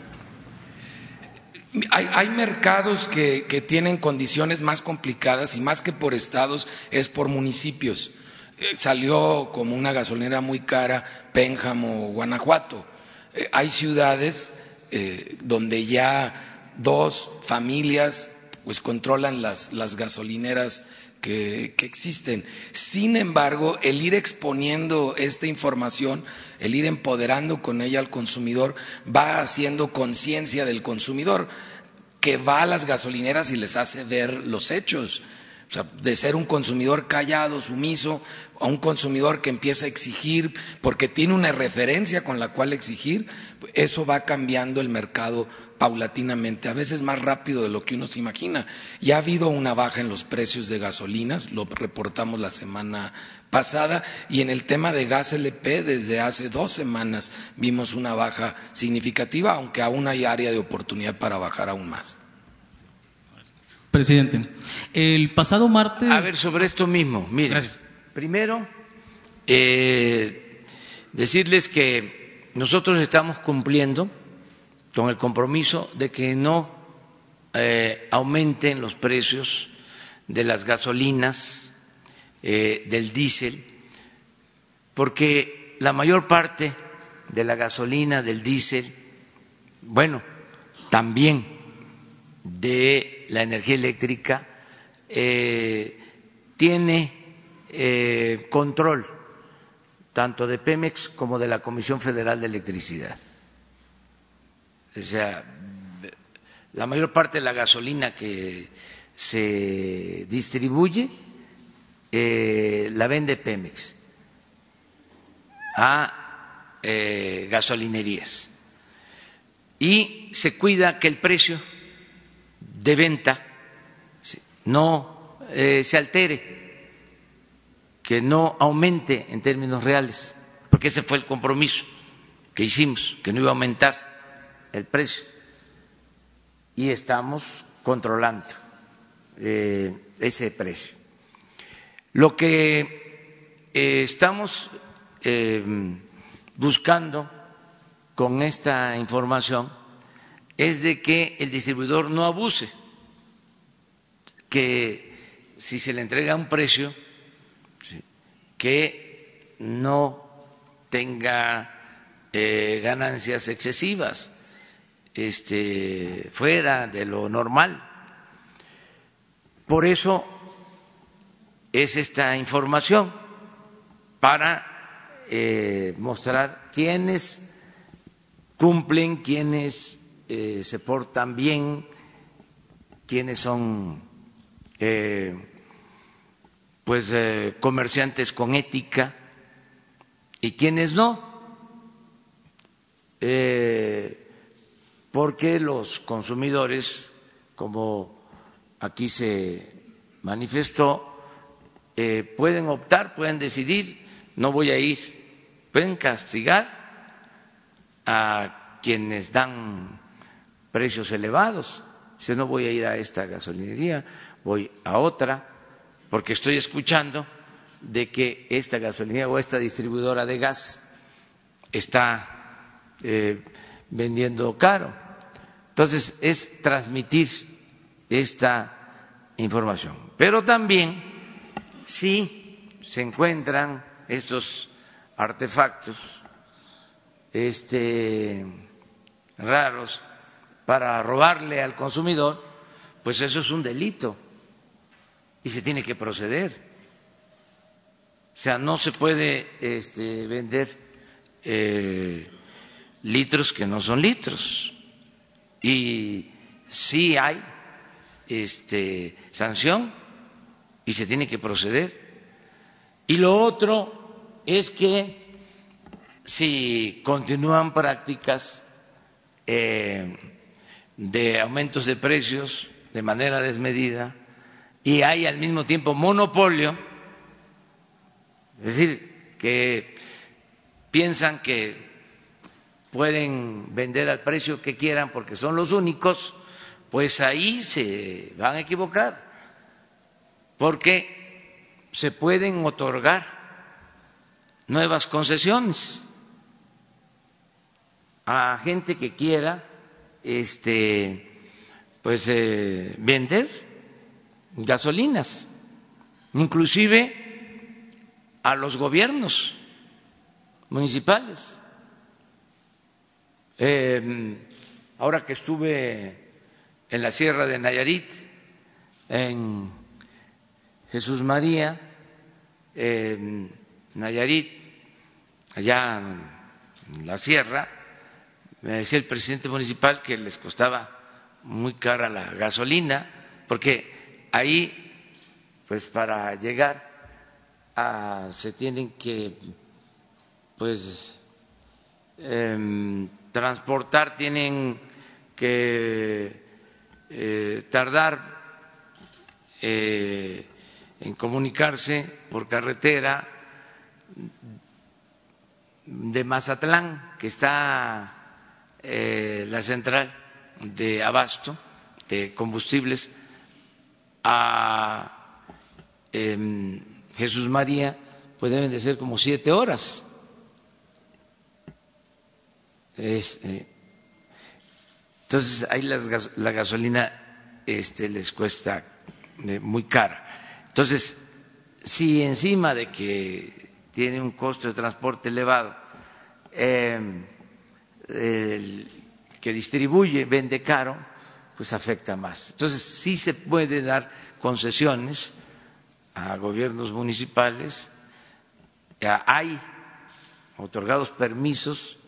Hay, mercados que, tienen condiciones más complicadas y más que por estados es por municipios. Eh, salió como una gasolinera muy cara Pénjamo, Guanajuato. Eh, hay ciudades eh, donde ya dos familias pues controlan las, gasolineras que, existen. Sin embargo, el ir exponiendo esta información, el ir empoderando con ella al consumidor, va haciendo conciencia del consumidor, que va a las gasolineras y les hace ver los hechos. O sea, de ser un consumidor callado, sumiso, a un consumidor que empieza a exigir porque tiene una referencia con la cual exigir, eso va cambiando el mercado paulatinamente, a veces más rápido de lo que uno se imagina. Ya ha habido una baja en los precios de gasolinas, lo reportamos la semana pasada, y en el tema de gas LP desde hace dos semanas vimos una baja significativa, aunque aún hay área de oportunidad para bajar aún más. Presidente, el pasado martes. A ver, sobre esto mismo, mire. Primero, eh, decirles que nosotros estamos cumpliendo con el compromiso de que no eh, aumenten los precios de las gasolinas, eh, del diésel, porque la mayor parte de la gasolina, del diésel, bueno, también de la energía eléctrica, eh, tiene control tanto de Pemex como de la Comisión Federal de Electricidad. O sea, la mayor parte de la gasolina que se distribuye eh, la vende Pemex a eh, gasolinerías. Y se cuida que el precio de venta no eh, se altere, que no aumente en términos reales, porque ese fue el compromiso que hicimos, que no iba a aumentar el precio. Y estamos controlando eh, ese precio. Lo que eh, estamos buscando con esta información es de que el distribuidor no abuse, que si se le entrega un precio, que no tenga eh, ganancias excesivas, este, fuera de lo normal. Por eso es esta información para eh, mostrar quiénes cumplen, quiénes eh, se portan bien, quiénes son eh, pues comerciantes con ética y quienes no, porque los consumidores, como aquí se manifestó, pueden optar, pueden decidir, no voy a ir, pueden castigar a quienes dan precios elevados, si no voy a ir a esta gasolinería, voy a otra, porque estoy escuchando de que esta gasolina o esta distribuidora de gas está eh, vendiendo caro. Entonces es transmitir esta información. Pero también si se encuentran estos artefactos este, raros para robarle al consumidor, pues eso es un delito y se tiene que proceder. O sea, no se puede este, vender eh, litros que no son litros. Y sí hay este, sanción y se tiene que proceder. Y lo otro es que si continúan prácticas eh, de aumentos de precios de manera desmedida, y hay al mismo tiempo monopolio, es decir, que piensan que pueden vender al precio que quieran porque son los únicos, pues ahí se van a equivocar, porque se pueden otorgar nuevas concesiones a gente que quiera este pues eh, vender gasolinas, inclusive a los gobiernos municipales. Eh, ahora que estuve en la Sierra de Nayarit, en Jesús María, en Nayarit, allá en la sierra, me decía el presidente municipal que les costaba muy cara la gasolina, porque ahí, pues para llegar a, se tienen que, pues, em, transportar, tienen que eh, tardar eh, en comunicarse por carretera de Mazatlán, que está eh, la central de abasto de combustibles, a Jesús María, pues deben de ser como siete horas. Eh, entonces ahí la gasolina este, les cuesta eh, muy cara. Entonces, si encima de que tiene un costo de transporte elevado, eh, el que distribuye vende caro, pues afecta más. Entonces, sí se puede dar concesiones a gobiernos municipales, hay otorgados permisos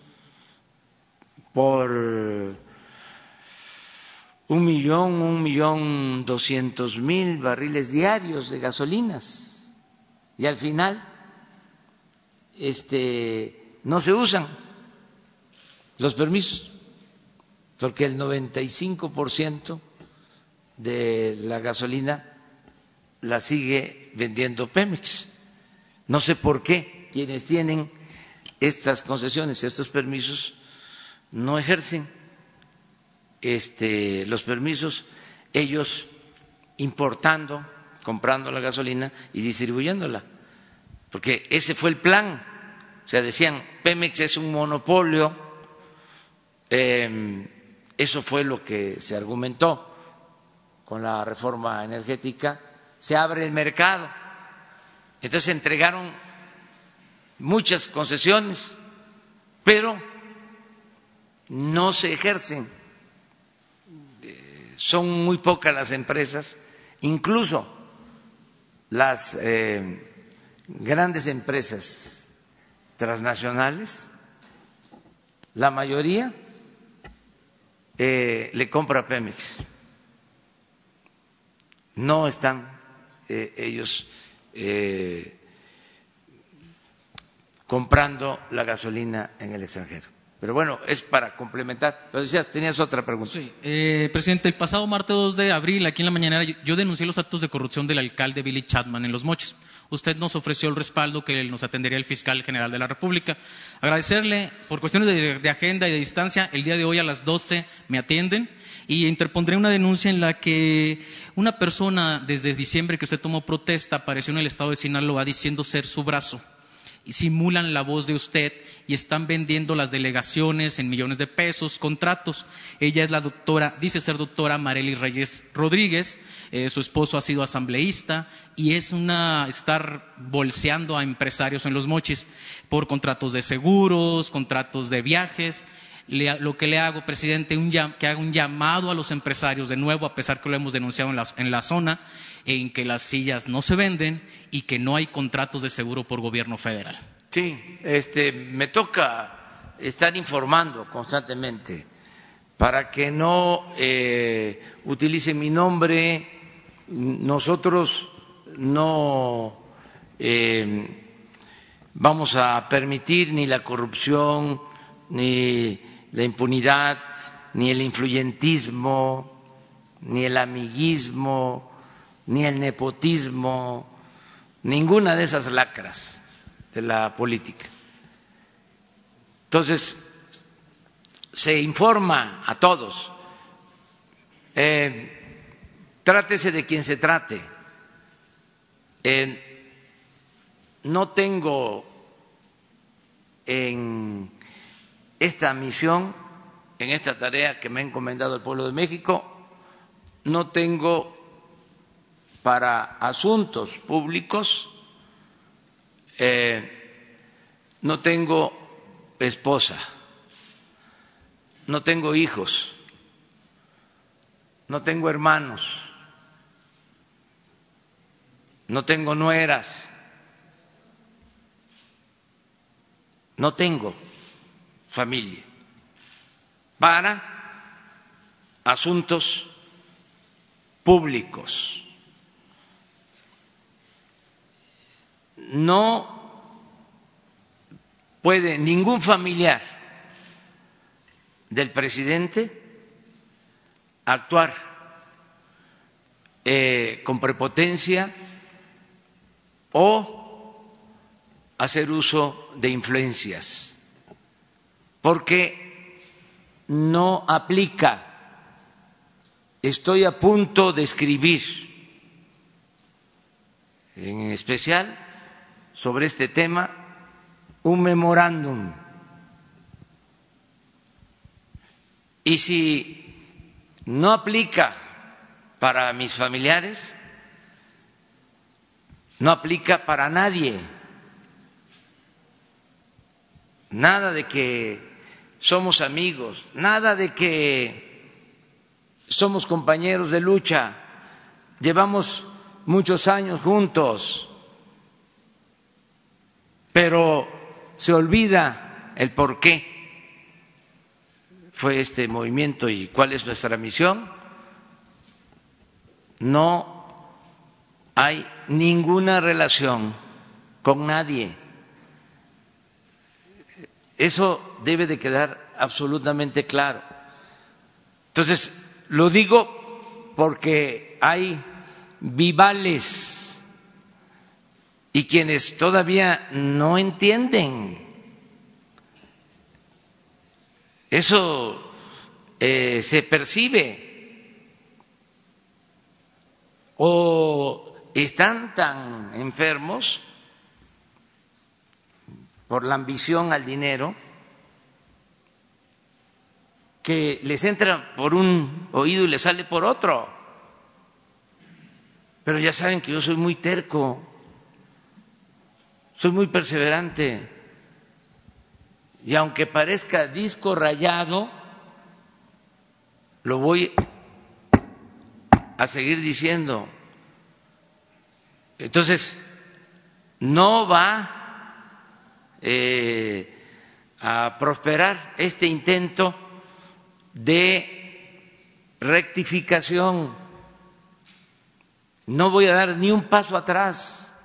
por un millón, un millón doscientos mil barriles diarios de gasolinas y al final este, no se usan los permisos porque el 95% de la gasolina la sigue vendiendo Pemex. No sé por qué quienes tienen estas concesiones, estos permisos, no ejercen este, los permisos ellos importando, comprando la gasolina y distribuyéndola. Porque ese fue el plan. O sea, decían, Pemex es un monopolio. Eh, eso fue lo que se argumentó con la reforma energética. Se abre el mercado. Entonces entregaron muchas concesiones, pero no se ejercen. Son muy pocas las empresas, incluso las eh, grandes empresas transnacionales, la mayoría eh, le compra Pemex. No están eh, ellos eh, comprando la gasolina en el extranjero. Pero bueno, es para complementar. Pero decías, tenías otra pregunta. Sí, presidente, el pasado martes 2 de abril, aquí en la mañana, yo denuncié los actos de corrupción del alcalde Billy Chapman en Los Mochis usted nos ofreció el respaldo que nos atendería el fiscal general de la República. Agradecerle por cuestiones de, agenda y de distancia, el día de hoy a las 12 me atienden y interpondré una denuncia en la que una persona desde diciembre que usted tomó protesta apareció en el estado de Sinaloa diciendo ser su brazo simulan la voz de usted y están vendiendo las delegaciones en millones de pesos, contratos. Ella es la doctora, dice ser doctora Marely Reyes Rodríguez, eh, su esposo ha sido asambleísta y es una estar bolseando a empresarios en los mochis por contratos de seguros, contratos de viajes. Lo que le hago, presidente, un, que haga un llamado a los empresarios de nuevo, a pesar que lo hemos denunciado en la, en la zona, en que las sillas no se venden y que no hay contratos de seguro por gobierno federal. Sí, este, me toca estar informando constantemente para que no eh, utilice mi nombre. Nosotros no eh, vamos a permitir ni la corrupción, ni la impunidad, ni el influyentismo, ni el amiguismo, ni el nepotismo, ninguna de esas lacras de la política. Entonces, se informa a todos, eh, trátese de quien se trate. Eh, no tengo en esta misión, en esta tarea que me ha encomendado el pueblo de México, no tengo para asuntos públicos, eh, no tengo esposa, no tengo hijos, no tengo hermanos, no tengo nueras, no tengo familia para asuntos públicos. no puede ningún familiar del presidente actuar eh, con prepotencia o hacer uso de influencias, porque no aplica. Estoy a punto de escribir, en especial sobre este tema un memorándum. Y si no aplica para mis familiares, no aplica para nadie. Nada de que somos amigos, nada de que somos compañeros de lucha, llevamos muchos años juntos, pero se olvida el por qué fue este movimiento y cuál es nuestra misión. No hay ninguna relación con nadie. Eso debe de quedar absolutamente claro. Entonces, lo digo porque hay vivales y quienes todavía no entienden. Eso eh, se percibe. O están tan enfermos por la ambición al dinero que les entra por un oído y les sale por otro. Pero ya saben que yo soy muy terco, soy muy perseverante. Y aunque parezca disco rayado, lo voy a seguir diciendo. Entonces, no va eh, a prosperar este intento de rectificación. No voy a dar ni un paso atrás.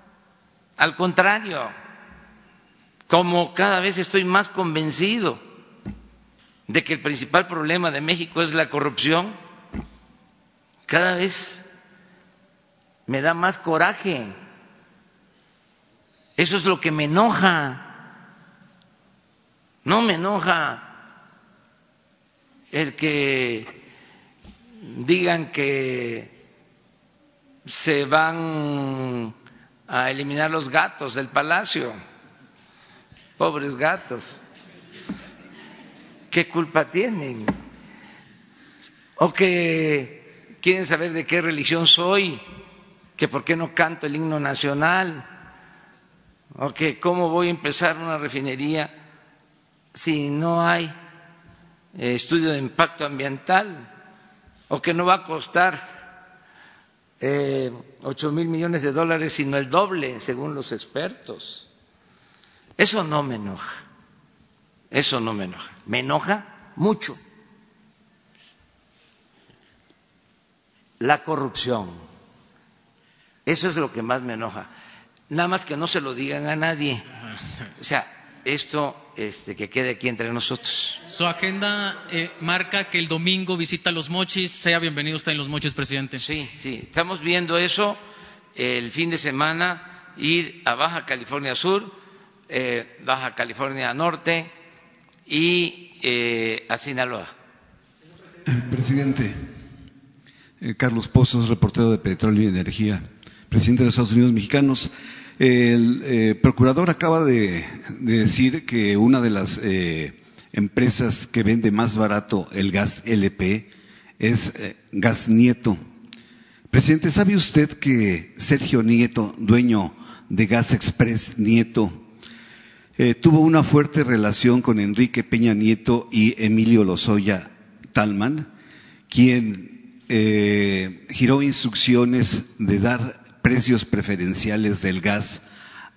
Al contrario, como cada vez estoy más convencido de que el principal problema de México es la corrupción, cada vez me da más coraje. Eso es lo que me enoja. No me enoja el que digan que se van a eliminar los gatos del palacio, pobres gatos, ¿qué culpa tienen? O que quieren saber de qué religión soy, que por qué no canto el himno nacional, o que cómo voy a empezar una refinería si no hay eh, estudio de impacto ambiental o que no va a costar eh, ocho mil millones de dólares, sino el doble, según los expertos. Eso no me enoja, eso no me enoja, me enoja mucho la corrupción. Eso es lo que más me enoja. Nada más que no se lo digan a nadie. O sea, esto este, que quede aquí entre nosotros. Su agenda eh, marca que el domingo visita Los Mochis. Sea bienvenido usted en Los Mochis, presidente. Sí, sí, estamos viendo eso el fin de semana, ir a Baja California Sur, eh, Baja California Norte y eh, a Sinaloa. Presidente, Carlos Pozos, reportero de Petróleo y Energía, presidente de los Estados Unidos Mexicanos. El eh, procurador acaba de, decir que una de las eh, empresas que vende más barato el gas LP es eh, Gas Nieto. Presidente, ¿sabe usted que Sergio Nieto, dueño de Gas Express Nieto, tuvo una fuerte relación con Enrique Peña Nieto y Emilio Lozoya Talman, quien giró instrucciones de dar precios preferenciales del gas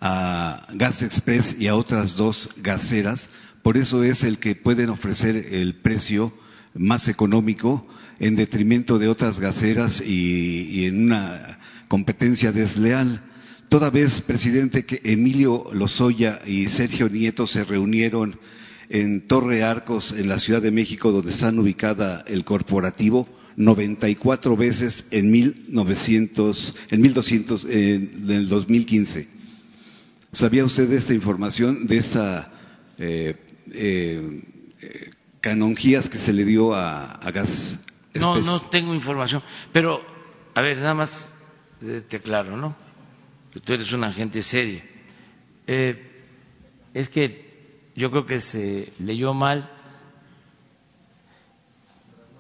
a Gas Express y a otras dos gaseras. Por eso es el que pueden ofrecer el precio más económico en detrimento de otras gaseras y, en una competencia desleal. Toda vez, presidente, que Emilio Lozoya y Sergio Nieto se reunieron en Torre Arcos, en la Ciudad de México, donde están ubicada el corporativo, 94 veces en 1900, en 1200, en el 2015. ¿Sabía usted de esta información, de esta eh, eh, canonjías que se le dio a, Gas? No, no tengo información, pero a ver, nada más te aclaro, ¿no? Que tú eres un agente serio. Eh, es que yo creo que se leyó mal.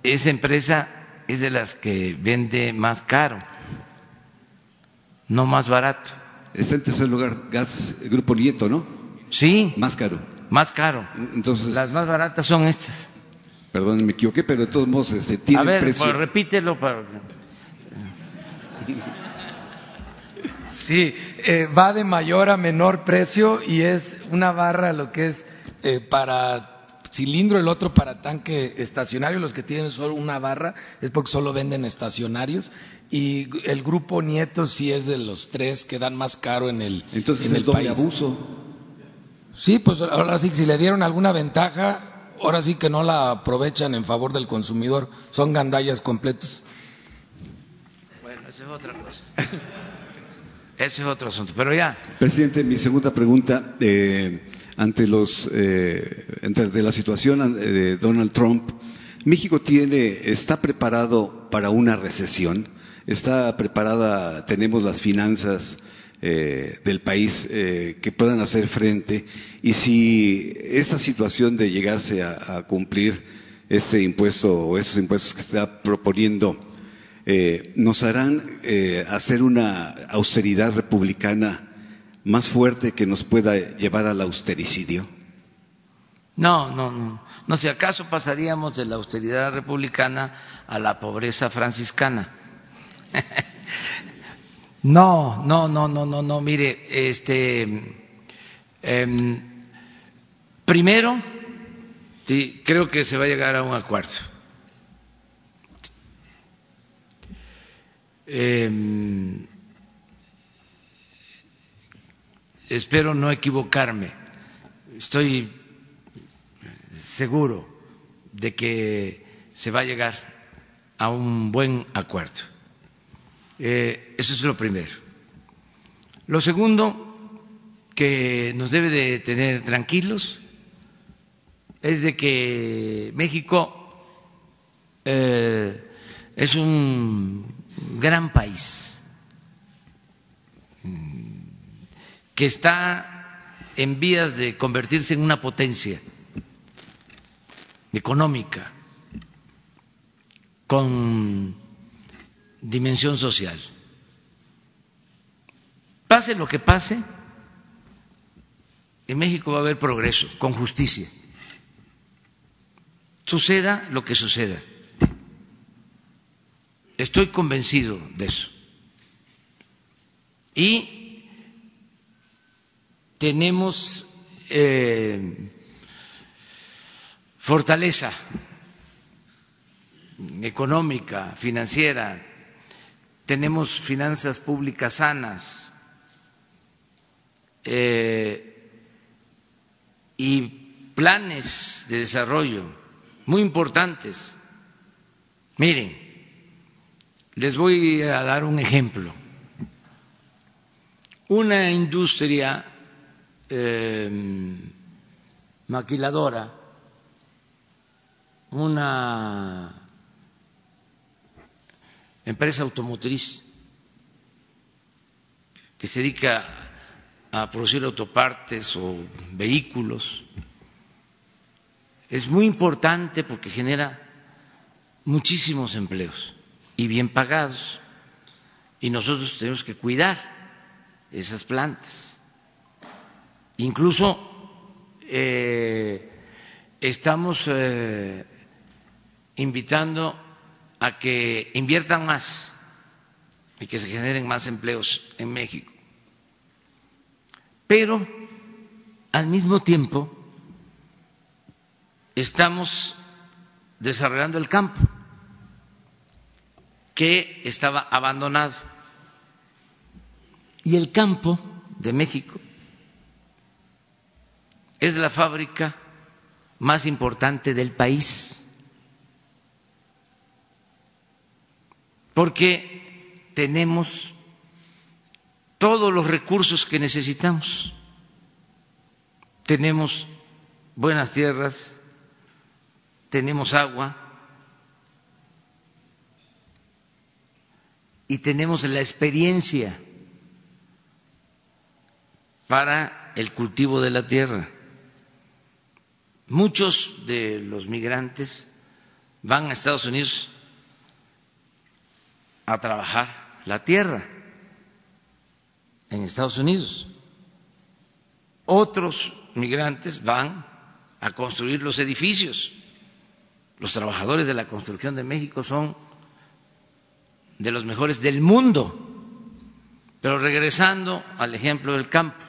Esa empresa es de las que vende más caro, no más barato. Está en tercer lugar Gas Grupo Nieto, ¿no? Sí, Más caro. más caro. Entonces, Las más baratas son estas. perdón, me equivoqué, pero de todos modos este, tiene A ver, precio. pues repítelo para... Sí, eh, va de mayor a menor precio y es una barra lo que es eh, para cilindro, el otro para tanque estacionario. Los que tienen solo una barra es porque solo venden estacionarios. Y el grupo Nieto sí es de los tres que dan más caro en el, Entonces en el doble país. abuso. Sí, pues ahora sí, si le dieron alguna ventaja, ahora sí que no la aprovechan en favor del consumidor. Son gandallas completos. Bueno, eso es otra cosa. Eso es otro asunto, pero ya. Presidente, mi segunda pregunta, eh, ante los eh, de la situación eh, de Donald Trump, México tiene está preparado para una recesión, está preparada, tenemos las finanzas eh, del país que puedan hacer frente y si esta situación de llegarse a, cumplir este impuesto o esos impuestos que está proponiendo nos harán hacer una austeridad republicana más fuerte que nos pueda llevar al austericidio? No, no, no. No sé, acaso pasaríamos de la austeridad republicana a la pobreza franciscana. No, no, no, no, no, no. Mire, este, em, primero, sí, creo que se va a llegar a un acuerdo. Em, espero no equivocarme. Estoy seguro de que se va a llegar a un buen acuerdo. Eh, eso es lo primero. Lo segundo que nos debe de tener tranquilos es de que México eh, es un gran país que está en vías de convertirse en una potencia económica con dimensión social. Pase lo que pase, en México va a haber progreso, con justicia. Suceda lo que suceda. Estoy convencido de eso. Y tenemos eh, fortaleza económica, financiera, tenemos finanzas públicas sanas eh, y planes de desarrollo muy importantes. Miren, les voy a dar un ejemplo. Una industria eh, maquiladora, una empresa automotriz que se dedica a producir autopartes o vehículos. Es muy importante porque genera muchísimos empleos y bien pagados. Y nosotros tenemos que cuidar esas plantas. Incluso eh, estamos eh, invitando a que inviertan más y que se generen más empleos en México. Pero al mismo tiempo estamos desarrollando el campo que estaba abandonado. Y el campo de México es la fábrica más importante del país. porque tenemos todos los recursos que necesitamos. Tenemos buenas tierras, tenemos agua y tenemos la experiencia para el cultivo de la tierra. Muchos de los migrantes van a Estados Unidos a trabajar la tierra en Estados Unidos. Otros migrantes van a construir los edificios. Los trabajadores de la construcción de México son de los mejores del mundo. Pero regresando al ejemplo del campo,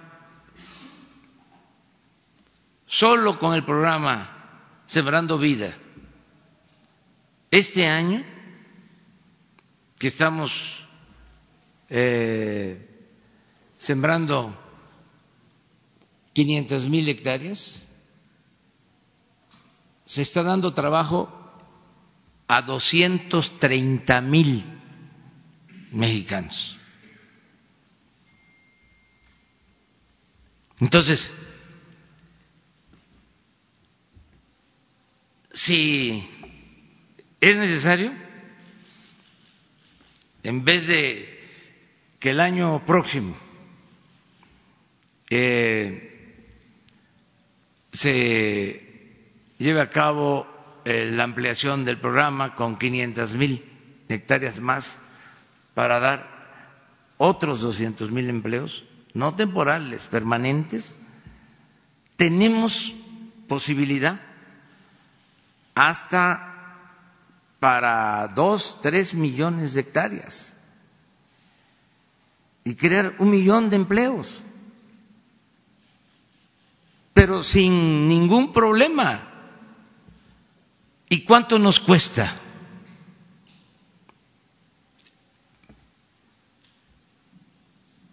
solo con el programa Sembrando Vida, este año que estamos eh, sembrando 500 mil hectáreas, se está dando trabajo a 230 mil mexicanos. Entonces, si es necesario, en vez de que el año próximo eh, se lleve a cabo eh, la ampliación del programa con 500 mil hectáreas más para dar otros 200 mil empleos, no temporales, permanentes, tenemos posibilidad hasta para dos, tres millones de hectáreas y crear un millón de empleos, pero sin ningún problema. ¿Y cuánto nos cuesta?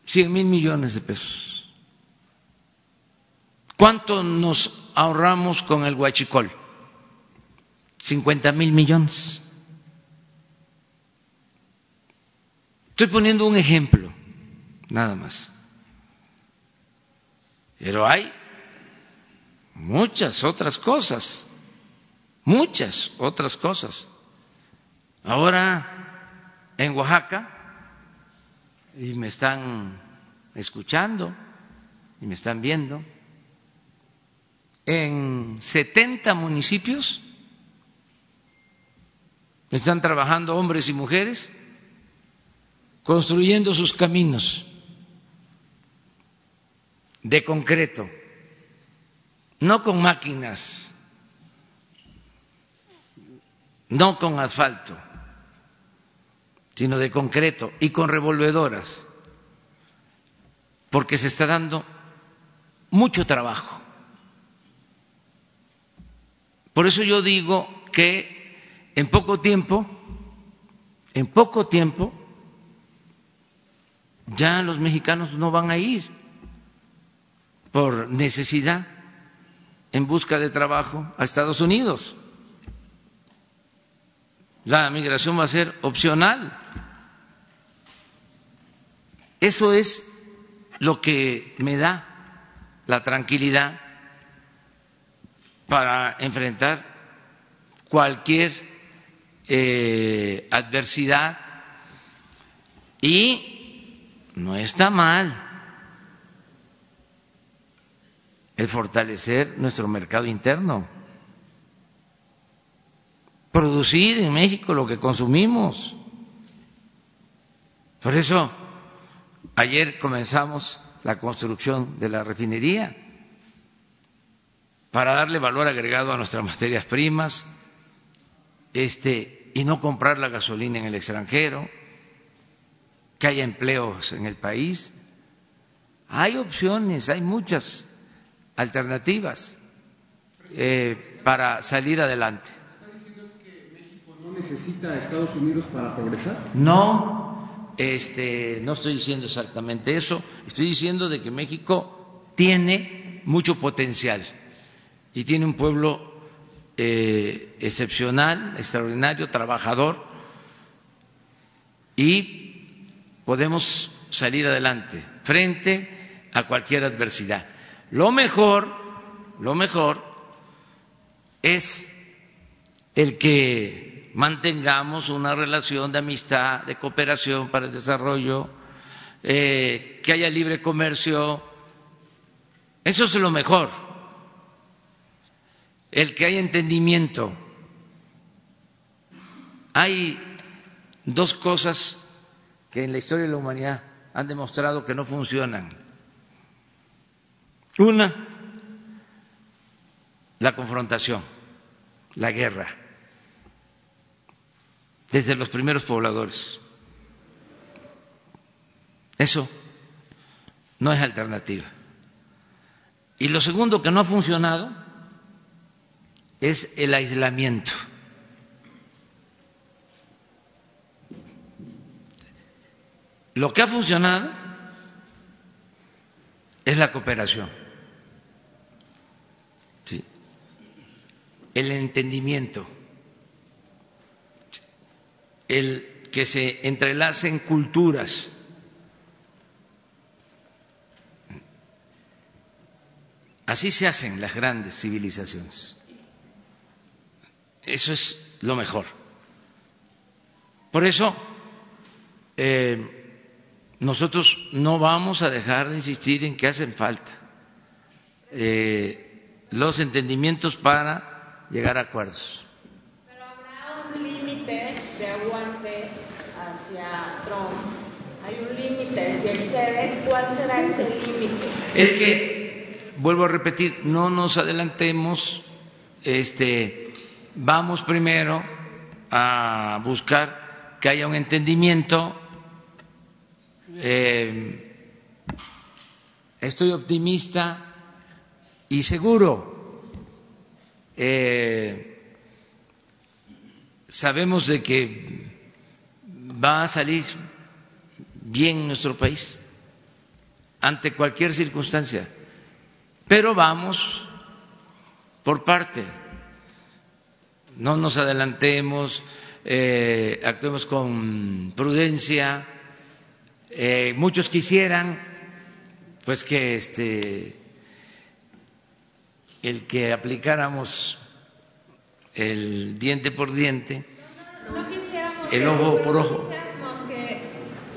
Cien mil millones de pesos. ¿Cuánto nos ahorramos con el huachicol? 50 mil millones. Estoy poniendo un ejemplo, nada más. Pero hay muchas otras cosas, muchas otras cosas. Ahora en Oaxaca, y me están escuchando y me están viendo, en 70 municipios están trabajando hombres y mujeres construyendo sus caminos de concreto, no con máquinas, no con asfalto, sino de concreto y con revolvedoras, porque se está dando mucho trabajo. Por eso yo digo que en poco tiempo, en poco tiempo, ya los mexicanos no van a ir por necesidad en busca de trabajo a Estados Unidos. La migración va a ser opcional. Eso es lo que me da la tranquilidad para enfrentar cualquier eh, adversidad y no está mal el fortalecer nuestro mercado interno, producir en México lo que consumimos. Por eso, ayer comenzamos la construcción de la refinería para darle valor agregado a nuestras materias primas, este y no comprar la gasolina en el extranjero, que haya empleos en el país. Hay opciones, hay muchas alternativas eh, para salir adelante. ¿Está diciendo que México no necesita a Estados Unidos para progresar? No, este, no estoy diciendo exactamente eso. Estoy diciendo de que México tiene mucho potencial y tiene un pueblo eh, excepcional, extraordinario, trabajador y podemos salir adelante frente a cualquier adversidad. Lo mejor, lo mejor es el que mantengamos una relación de amistad, de cooperación para el desarrollo, eh, que haya libre comercio. Eso es lo mejor el que haya entendimiento. Hay dos cosas que en la historia de la humanidad han demostrado que no funcionan. Una, la confrontación, la guerra, desde los primeros pobladores. Eso no es alternativa. Y lo segundo que no ha funcionado es el aislamiento. Lo que ha funcionado es la cooperación, el entendimiento, el que se entrelacen culturas. Así se hacen las grandes civilizaciones. Eso es lo mejor. Por eso, eh, nosotros no vamos a dejar de insistir en que hacen falta eh, los entendimientos para llegar a acuerdos. Pero habrá un límite de aguante hacia Trump. Hay un límite. Si excede, ¿cuál será ese límite? Es que, vuelvo a repetir, no nos adelantemos, este, vamos primero a buscar que haya un entendimiento eh, estoy optimista y seguro. Eh, sabemos de que va a salir bien nuestro país ante cualquier circunstancia, pero vamos por parte, no nos adelantemos, eh, actuemos con prudencia eh, muchos quisieran pues que este el que aplicáramos el diente por diente, el ojo por ojo. que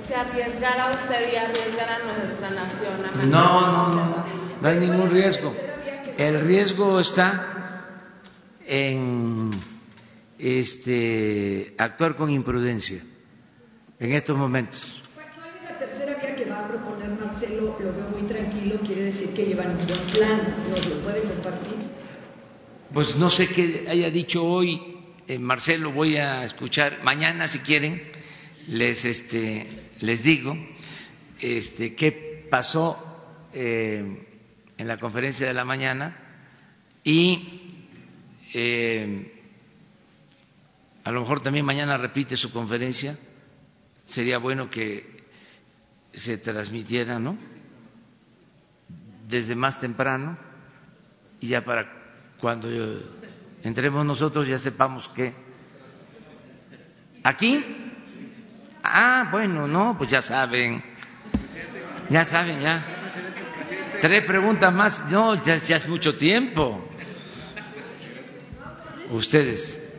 se arriesgara usted y arriesgara nuestra nación. no, no, no, no hay ningún riesgo. El riesgo está en este actuar con imprudencia en estos momentos lo veo muy tranquilo, quiere decir que llevan un buen plan. ¿Nos lo puede compartir? Pues no sé qué haya dicho hoy eh, Marcelo, voy a escuchar mañana si quieren, les, este, les digo este, qué pasó eh, en la conferencia de la mañana y eh, a lo mejor también mañana repite su conferencia. Sería bueno que se transmitiera, ¿no? Desde más temprano. Y ya para cuando entremos nosotros ya sepamos que aquí ah bueno no pues ya saben. Ya saben ya. Tres preguntas más. No ya, ya es mucho tiempo. Ustedes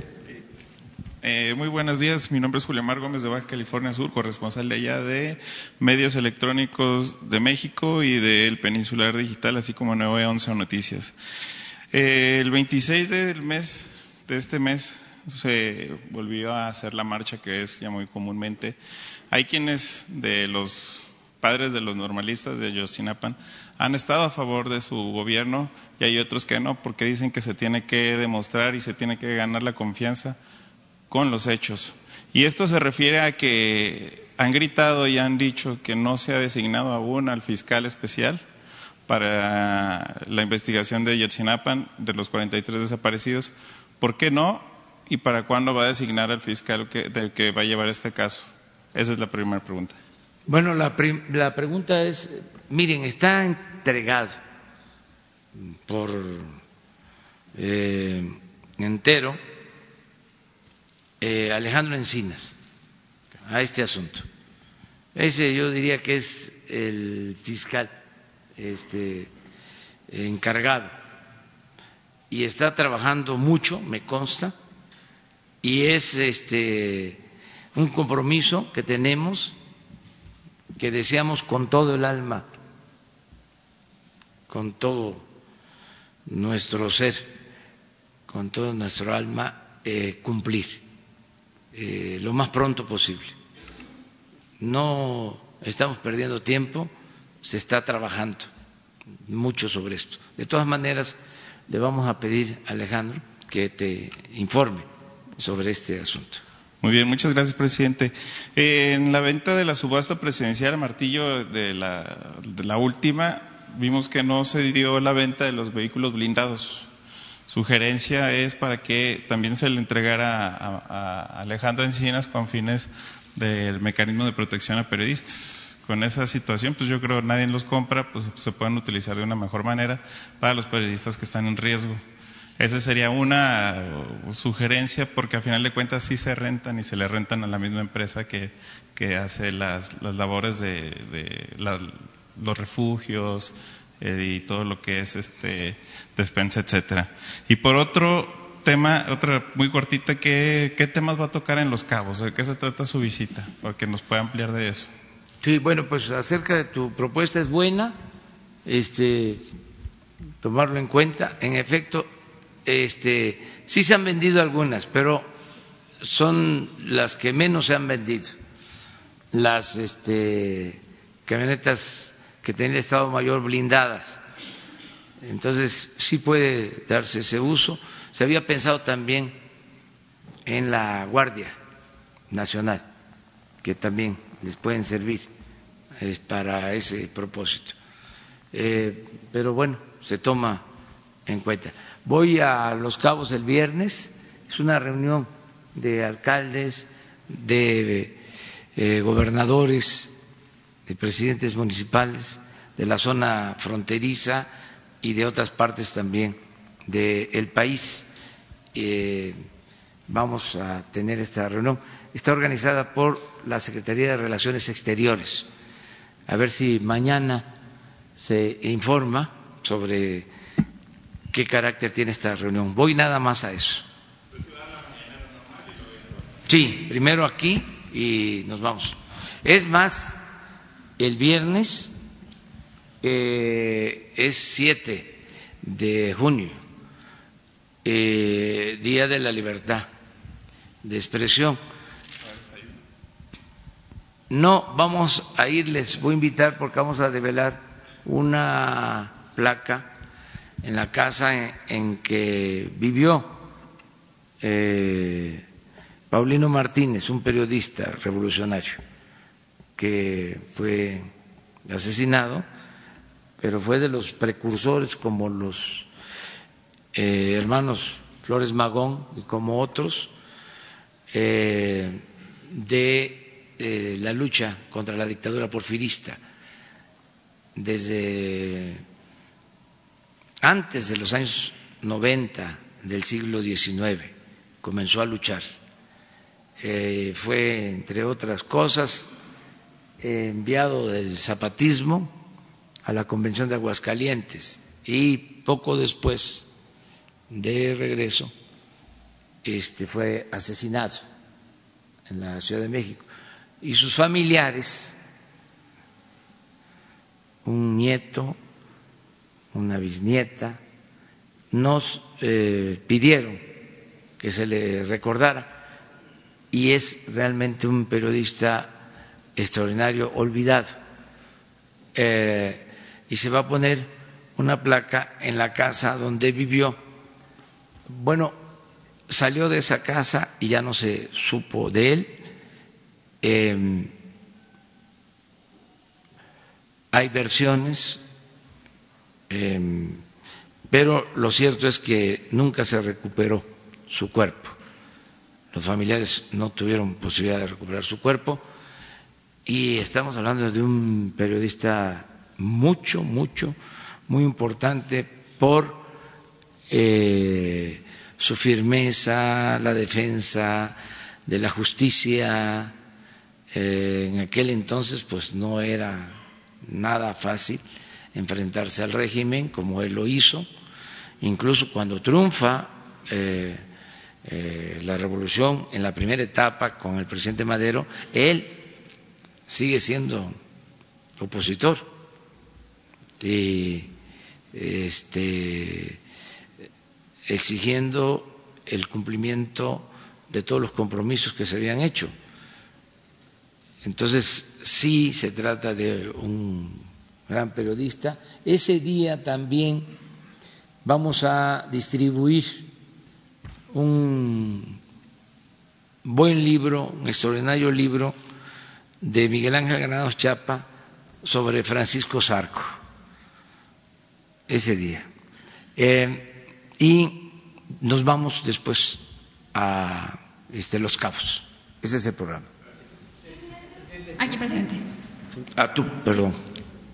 eh, muy buenos días, mi nombre es Julio Mar Gómez de Baja California Sur, corresponsal de allá de Medios Electrónicos de México y del Peninsular Digital, así como 911 Noticias. Eh, el 26 del mes, de este mes, se volvió a hacer la marcha que es ya muy comúnmente. Hay quienes de los padres de los normalistas de Yosinapan han estado a favor de su gobierno y hay otros que no, porque dicen que se tiene que demostrar y se tiene que ganar la confianza con los hechos. Y esto se refiere a que han gritado y han dicho que no se ha designado aún al fiscal especial para la investigación de Yotzinapan de los 43 desaparecidos. ¿Por qué no? ¿Y para cuándo va a designar al fiscal que, del que va a llevar este caso? Esa es la primera pregunta. Bueno, la, la pregunta es, miren, está entregado por eh, entero eh, Alejandro Encinas a este asunto. Ese yo diría que es el fiscal este, encargado y está trabajando mucho, me consta, y es este, un compromiso que tenemos, que deseamos con todo el alma, con todo nuestro ser, con todo nuestro alma, eh, cumplir eh, lo más pronto posible. No estamos perdiendo tiempo, se está trabajando mucho sobre esto. De todas maneras, le vamos a pedir a Alejandro que te informe sobre este asunto. Muy bien, muchas gracias, presidente. Eh, en la venta de la subasta presidencial Martillo de la, de la última, vimos que no se dio la venta de los vehículos blindados. Sugerencia es para que también se le entregara a, a Alejandro Encinas con fines del mecanismo de protección a periodistas. Con esa situación, pues yo creo que nadie los compra, pues se pueden utilizar de una mejor manera para los periodistas que están en riesgo. Esa sería una sugerencia porque a final de cuentas sí se rentan y se le rentan a la misma empresa que, hace las, labores de, los refugios eh, y todo lo que es este despensa, etcétera. Y por otro tema, otra muy cortita, ¿qué, ¿qué temas va a tocar en Los Cabos? ¿De qué se trata su visita? Para que nos pueda ampliar de eso. Sí, bueno, pues acerca de tu propuesta es buena, este, tomarlo en cuenta. En efecto, este, sí se han vendido algunas, pero son las que menos se han vendido. Las este, camionetas que tienen Estado Mayor blindadas. Entonces, sí puede darse ese uso. Se había pensado también en la Guardia Nacional, que también les pueden servir para ese propósito. Eh, pero bueno, se toma en cuenta. Voy a Los Cabos el viernes, es una reunión de alcaldes, de eh, gobernadores, presidentes municipales de la zona fronteriza y de otras partes también del país. Eh, vamos a tener esta reunión. Está organizada por la Secretaría de Relaciones Exteriores. A ver si mañana se informa sobre qué carácter tiene esta reunión. Voy nada más a eso. Sí, primero aquí y nos vamos. Es más, el viernes eh, es 7 de junio, eh, Día de la Libertad de Expresión. No vamos a ir, les voy a invitar porque vamos a develar una placa en la casa en, que vivió eh, Paulino Martínez, un periodista revolucionario que fue asesinado, pero fue de los precursores como los eh, hermanos Flores Magón y como otros eh, de la lucha contra la dictadura porfirista desde antes de los años 90 del siglo XIX comenzó a luchar. Eh, fue, entre otras cosas, enviado del zapatismo a la Convención de Aguascalientes y poco después de regreso este, fue asesinado en la Ciudad de México. Y sus familiares, un nieto, una bisnieta, nos eh, pidieron que se le recordara y es realmente un periodista extraordinario, olvidado. Eh, y se va a poner una placa en la casa donde vivió. Bueno, salió de esa casa y ya no se supo de él. Eh, hay versiones, eh, pero lo cierto es que nunca se recuperó su cuerpo. Los familiares no tuvieron posibilidad de recuperar su cuerpo y estamos hablando de un periodista mucho, mucho, muy importante por eh, su firmeza, la defensa de la justicia. Eh, en aquel entonces, pues no era nada fácil enfrentarse al régimen como él lo hizo. Incluso cuando triunfa eh, la revolución en la primera etapa con el presidente Madero, él sigue siendo opositor y este, exigiendo el cumplimiento de todos los compromisos que se habían hecho. Entonces, sí se trata de un gran periodista. Ese día también vamos a distribuir un buen libro, un extraordinario libro de Miguel Ángel Granados Chapa sobre Francisco Sarco, ese día. Eh, y nos vamos después a este, Los Cabos. Ese es el programa. Aquí, presidente. Ah, tú, perdón.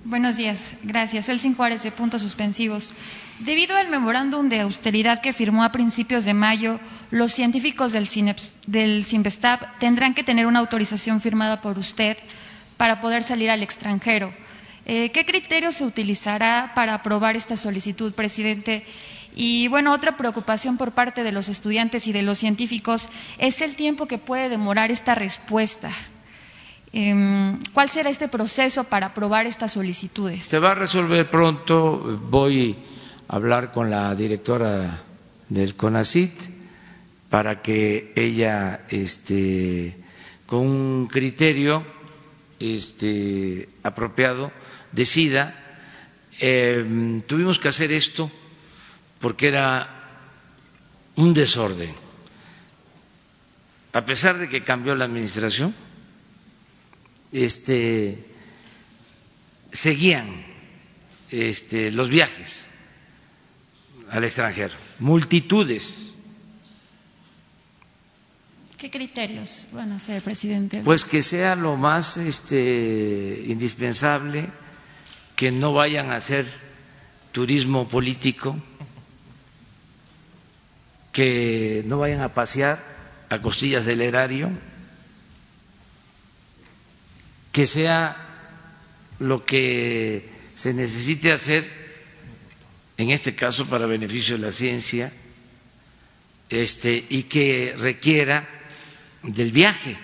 Buenos días, gracias. Elsin Juárez de Puntos Suspensivos. Debido al memorándum de austeridad que firmó a principios de mayo, los científicos del, CINEPS, tendrán que tener una autorización firmada por usted para poder salir al extranjero. Eh, ¿Qué criterio se utilizará para aprobar esta solicitud, presidente? Y bueno, otra preocupación por parte de los estudiantes y de los científicos es el tiempo que puede demorar esta respuesta. Em, ¿Cuál será este proceso para aprobar estas solicitudes? Se va a resolver pronto. Voy a hablar con la directora del CONACIT para que ella, este, con un criterio este, apropiado, decida. Em, tuvimos que hacer esto porque era un desorden. A pesar de que cambió la administración, este, seguían este, los viajes al extranjero, multitudes. ¿Qué criterios van a ser, presidente? Pues que sea lo más este, indispensable, que no vayan a hacer turismo político, que no vayan a pasear a costillas del erario, que sea lo que se necesite hacer, en este caso para beneficio de la ciencia, este, y que requiera del viaje,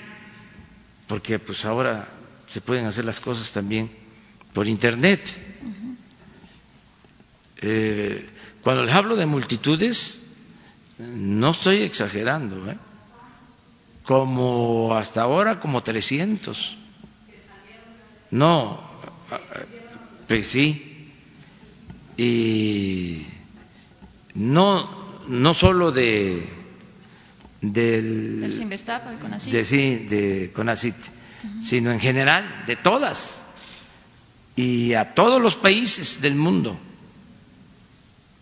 porque pues ahora se pueden hacer las cosas también por internet. Eh, cuando les hablo de multitudes, no estoy exagerando, ¿eh? como hasta ahora como 300. No, pues sí, y no, no solo de del, de, sí, de CONACIT, sino en general de todas y a todos los países del mundo.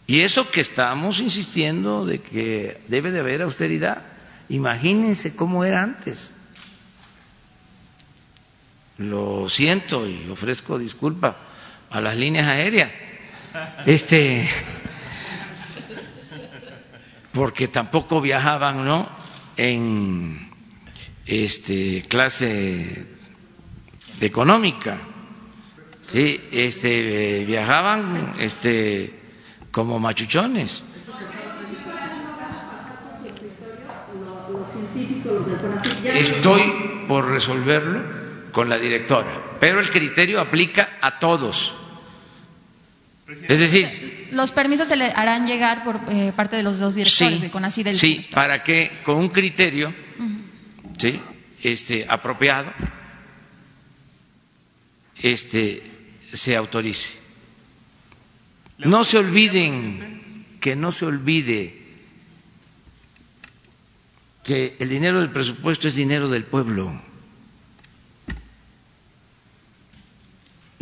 Y eso que estamos insistiendo de que debe de haber austeridad. Imagínense cómo era antes. Lo siento y ofrezco disculpa a las líneas aéreas. Este porque tampoco viajaban, ¿no? en este clase económica. Sí, este viajaban este como machuchones. Estoy por resolverlo con la directora, pero el criterio aplica a todos. Es decir, los permisos se le harán llegar por eh, parte de los dos directores de CONACYT del Sí, para que con un criterio, sí, este apropiado, este se autorice. No se olviden que no se olvide que el dinero del presupuesto es dinero del pueblo.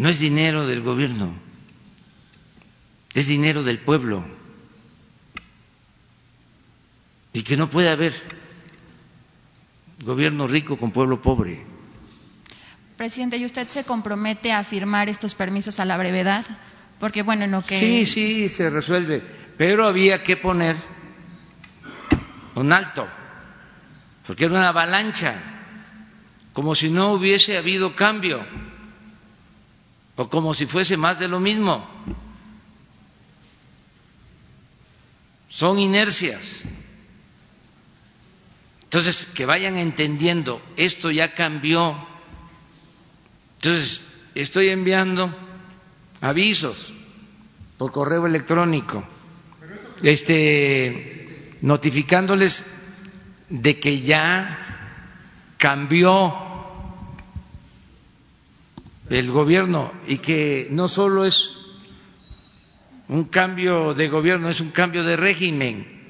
No es dinero del gobierno, es dinero del pueblo. Y que no puede haber gobierno rico con pueblo pobre. Presidente, ¿y usted se compromete a firmar estos permisos a la brevedad? Porque, bueno, en lo que. Sí, sí, se resuelve. Pero había que poner un alto, porque era una avalancha, como si no hubiese habido cambio o como si fuese más de lo mismo. Son inercias. Entonces, que vayan entendiendo, esto ya cambió. Entonces, estoy enviando avisos por correo electrónico, este, notificándoles de que ya cambió el gobierno y que no solo es un cambio de gobierno, es un cambio de régimen.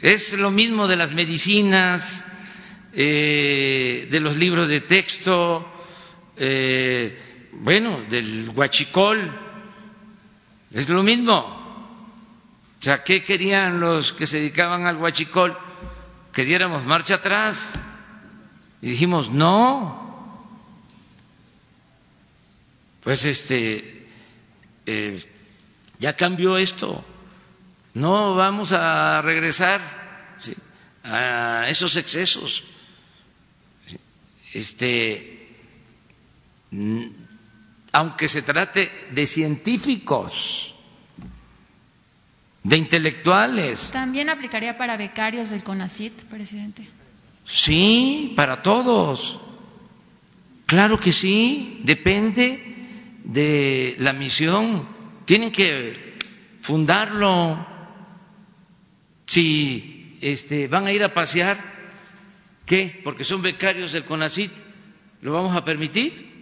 Es lo mismo de las medicinas, eh, de los libros de texto, eh, bueno, del huachicol, es lo mismo. O sea, ¿qué querían los que se dedicaban al huachicol? Que diéramos marcha atrás. Y dijimos, no. Pues este, eh, ya cambió esto. No vamos a regresar a esos excesos. Este, aunque se trate de científicos, de intelectuales. ¿También aplicaría para becarios del CONACIT, presidente? Sí, para todos. Claro que sí, depende de la misión. Tienen que fundarlo. Si este, van a ir a pasear, ¿qué? Porque son becarios del CONACIT, ¿lo vamos a permitir?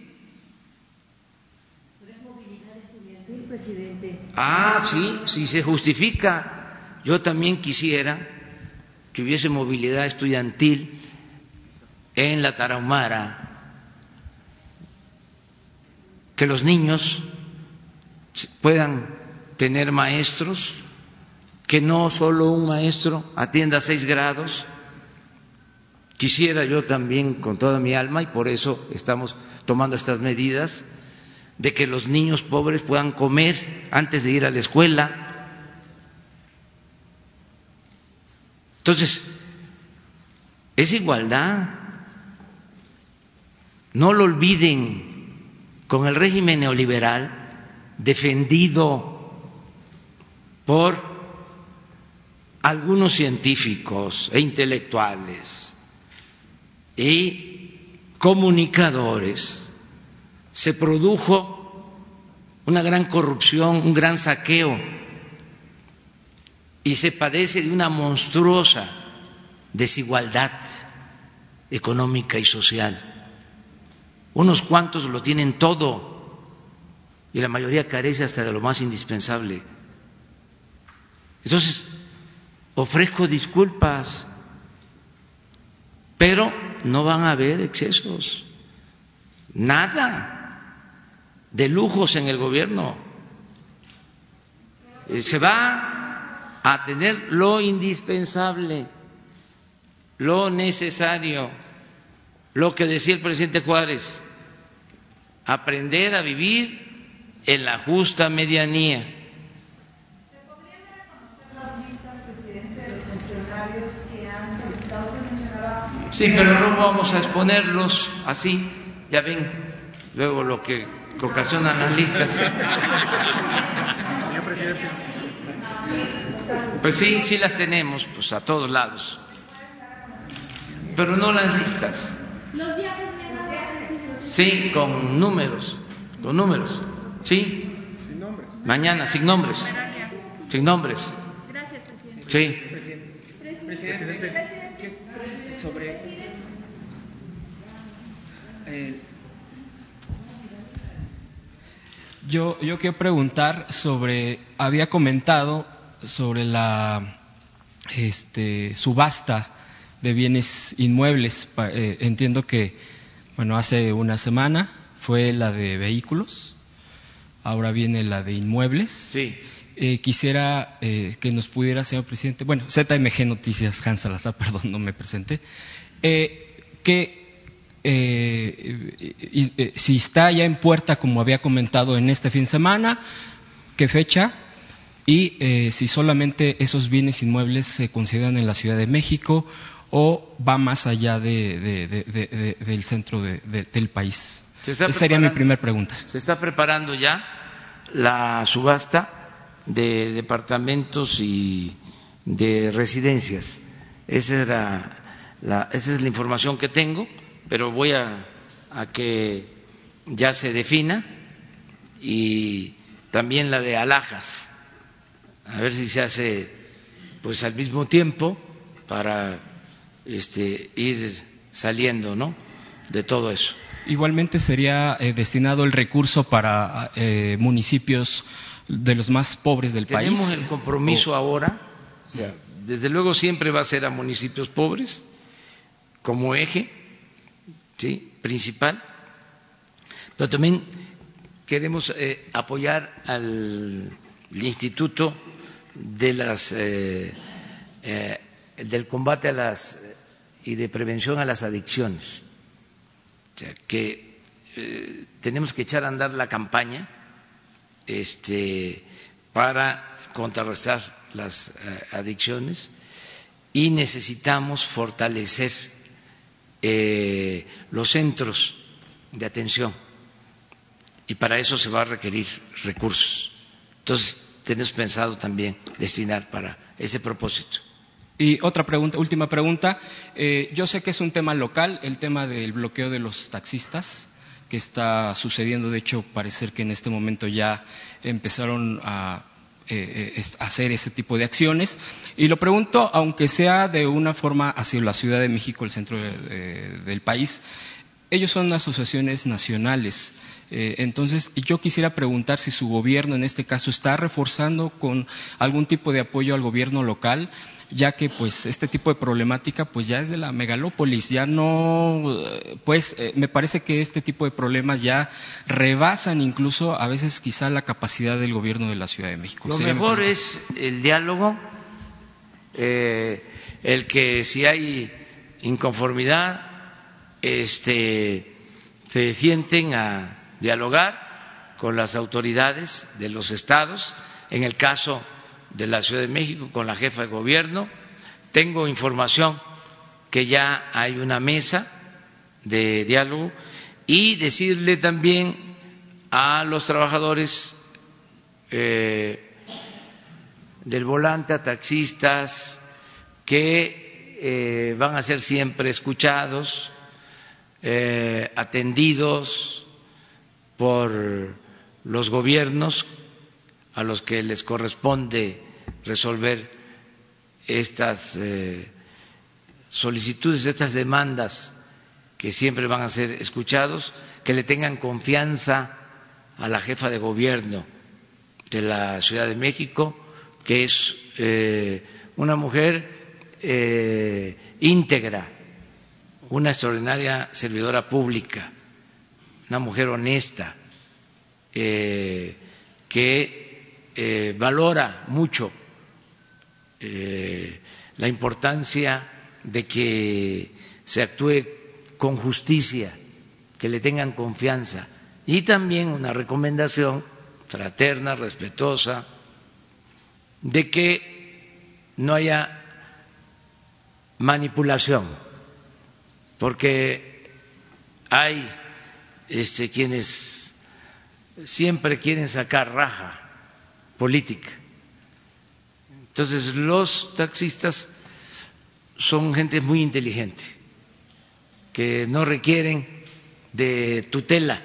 Ah, sí, si se justifica. Yo también quisiera que hubiese movilidad estudiantil en la Tarahumara, que los niños puedan tener maestros, que no solo un maestro atienda seis grados. Quisiera yo también con toda mi alma, y por eso estamos tomando estas medidas, de que los niños pobres puedan comer antes de ir a la escuela. Entonces, es igualdad. No lo olviden, con el régimen neoliberal defendido por algunos científicos e intelectuales y comunicadores, se produjo una gran corrupción, un gran saqueo y se padece de una monstruosa desigualdad económica y social. Unos cuantos lo tienen todo y la mayoría carece hasta de lo más indispensable. Entonces, ofrezco disculpas, pero no van a haber excesos, nada de lujos en el gobierno. Eh, se va a tener lo indispensable, lo necesario, lo que decía el presidente Juárez, aprender a vivir en la justa medianía. Sí, pero no vamos a exponerlos así, ya ven luego lo que ocasionan las listas. Señor presidente. Pues sí, sí las tenemos, pues a todos lados. Pero no las listas. Sí, con números, con números. Sí. Mañana, sin nombres. Sin nombres. Gracias, presidente. Sí. Presidente, sobre eh, Yo, yo quiero preguntar sobre, había comentado sobre la este, subasta de bienes inmuebles. Eh, entiendo que, bueno, hace una semana fue la de vehículos, ahora viene la de inmuebles. Sí. Eh, quisiera eh, que nos pudiera, señor presidente, bueno, ZMG Noticias, Hans Salazar, perdón, no me presenté, que eh, si está ya en puerta, como había comentado en este fin de semana, qué fecha y eh, si solamente esos bienes inmuebles se consideran en la Ciudad de México o va más allá del centro del país. Esa sería mi primera pregunta. Se está preparando ya la subasta de departamentos y de residencias. Esa, era la, esa es la información que tengo pero voy a, que ya se defina y también la de alhajas, a ver si se hace pues al mismo tiempo para este, ir saliendo ¿no? de todo eso. Igualmente sería eh, destinado el recurso para eh, municipios de los más pobres del país. Tenemos el compromiso ahora, o sea, desde luego siempre va a ser a municipios pobres como eje ¿sí? principal, pero también queremos eh, apoyar al, Instituto de las, eh, del combate a las y de prevención a las adicciones. Que tenemos que echar a andar la campaña este, para contrarrestar las adicciones y necesitamos fortalecer los centros de atención y para eso se va a requerir recursos. Entonces, tenemos pensado también destinar para ese propósito. Y otra pregunta, última pregunta. Eh, yo sé que es un tema local, el tema del bloqueo de los taxistas, que está sucediendo. De hecho, parece que en este momento ya empezaron a eh, eh, hacer ese tipo de acciones. Y lo pregunto, aunque sea de una forma hacia la Ciudad de México, el centro del país, ellos son asociaciones nacionales. Eh, entonces, yo quisiera preguntar si su gobierno, en este caso, está reforzando con algún tipo de apoyo al gobierno local, ya que, pues, este tipo de problemática, pues, ya es de la megalópolis, ya no, eh, pues, eh, me parece que este tipo de problemas ya rebasan incluso a veces quizá la capacidad del gobierno de la Ciudad de México. Lo mejor es el diálogo, el que si hay inconformidad, este, se sienten a dialogar con las autoridades de los estados, en el caso de la Ciudad de México, con la jefa de gobierno. Tengo información que ya hay una mesa de diálogo y decirle también a los trabajadores eh, del volante, a taxistas, que eh, van a ser siempre escuchados, eh, atendidos por los gobiernos a los que les corresponde resolver estas eh, solicitudes, estas demandas que siempre van a ser escuchados, que le tengan confianza a la jefa de gobierno de la Ciudad de México, que es eh, una mujer íntegra, una extraordinaria servidora pública, una mujer honesta, eh, que eh, valora mucho eh, la importancia de que se actúe con justicia, que le tengan confianza. Y también una recomendación fraterna, respetuosa, de que no haya manipulación porque hay este, quienes siempre quieren sacar raja política. Entonces los taxistas son gente muy inteligente, que no requieren de tutela,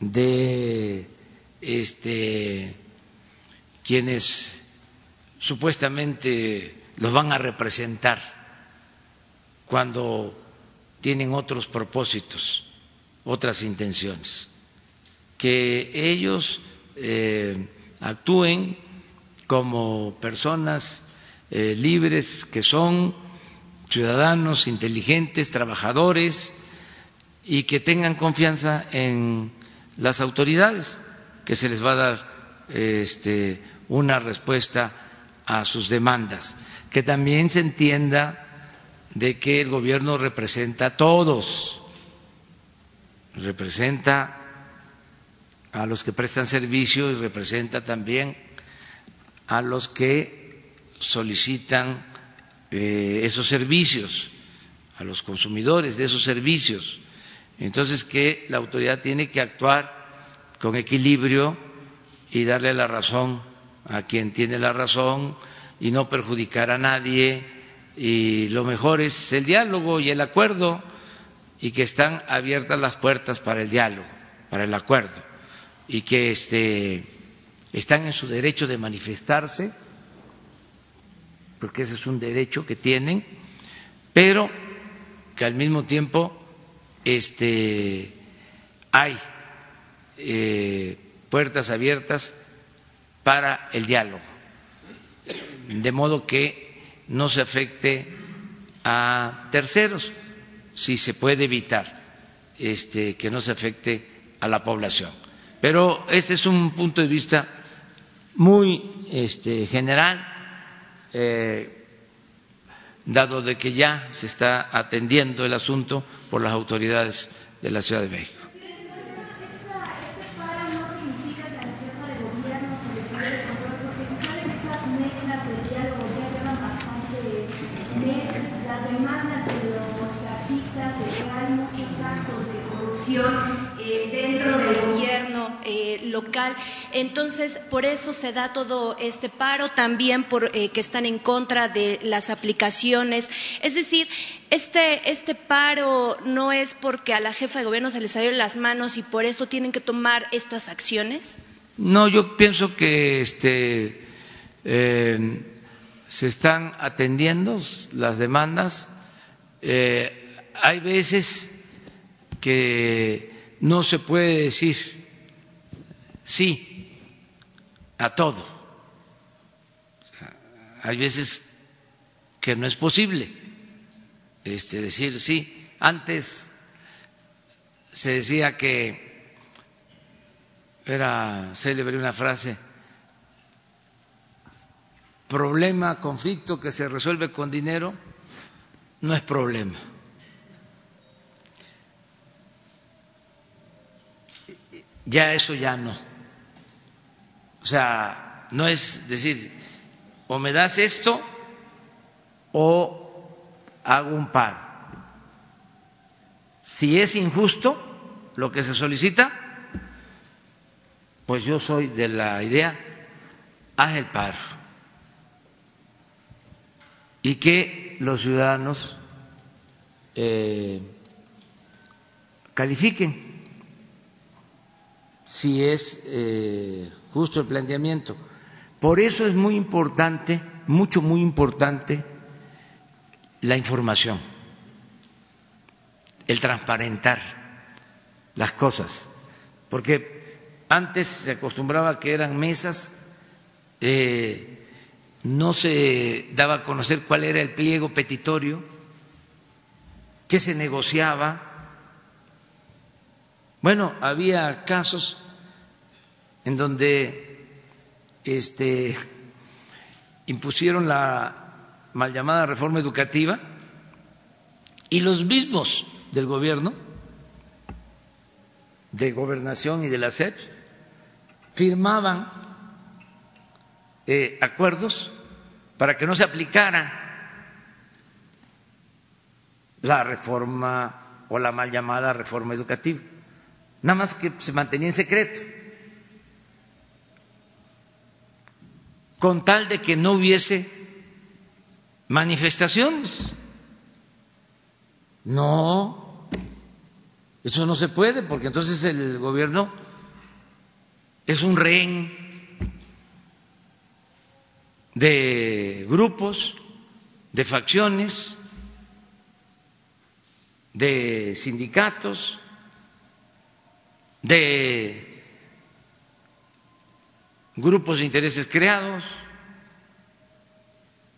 de este, quienes supuestamente los van a representar cuando tienen otros propósitos, otras intenciones. Que ellos eh, actúen como personas eh, libres que son ciudadanos inteligentes, trabajadores y que tengan confianza en las autoridades, que se les va a dar este, una respuesta a sus demandas, que también se entienda de que el gobierno representa a todos, representa a los que prestan servicio y representa también a los que solicitan eh, esos servicios, a los consumidores de esos servicios. Entonces que la autoridad tiene que actuar con equilibrio y darle la razón a quien tiene la razón y no perjudicar a nadie y lo mejor es el diálogo y el acuerdo y que están abiertas las puertas para el diálogo, para el acuerdo y que este, están en su derecho de manifestarse porque ese es un derecho que tienen, pero que al mismo tiempo este, hay eh, puertas abiertas para el diálogo, de modo que no se afecte a terceros, si se puede evitar este, que no se afecte a la población. Pero este es un punto de vista muy este, general, eh, dado de que ya se está atendiendo el asunto por las autoridades de la Ciudad de México. Eh, dentro del gobierno eh, local. Entonces, por eso se da todo este paro, también por eh, que están en contra de las aplicaciones. Es decir, este, este paro no es porque a la jefa de gobierno se le salieron las manos y por eso tienen que tomar estas acciones. No, yo pienso que este, se están atendiendo las demandas. hay veces que no se puede decir sí a todo. Hay veces que no es posible este, decir sí. Antes se decía que era célebre una frase, problema, conflicto que se resuelve con dinero, no es problema ya eso ya no. O sea, no es decir, o me das esto o hago un paro. Si es injusto lo que se solicita, pues yo soy de la idea, haz el paro. Y que los ciudadanos eh, califiquen si es eh, justo el planteamiento. Por eso es muy importante, mucho, muy importante, la información, el transparentar las cosas, porque antes se acostumbraba que eran mesas, eh, no se daba a conocer cuál era el pliego petitorio, qué se negociaba, bueno, había casos en donde este, impusieron la mal llamada reforma educativa y los mismos del gobierno, de gobernación y de la SEP, firmaban eh, acuerdos para que no se aplicara la reforma o la mal llamada reforma educativa nada más que se mantenía en secreto, con tal de que no hubiese manifestaciones. No, eso no se puede, porque entonces el gobierno es un rehén de grupos, de facciones, de sindicatos, de grupos de intereses creados,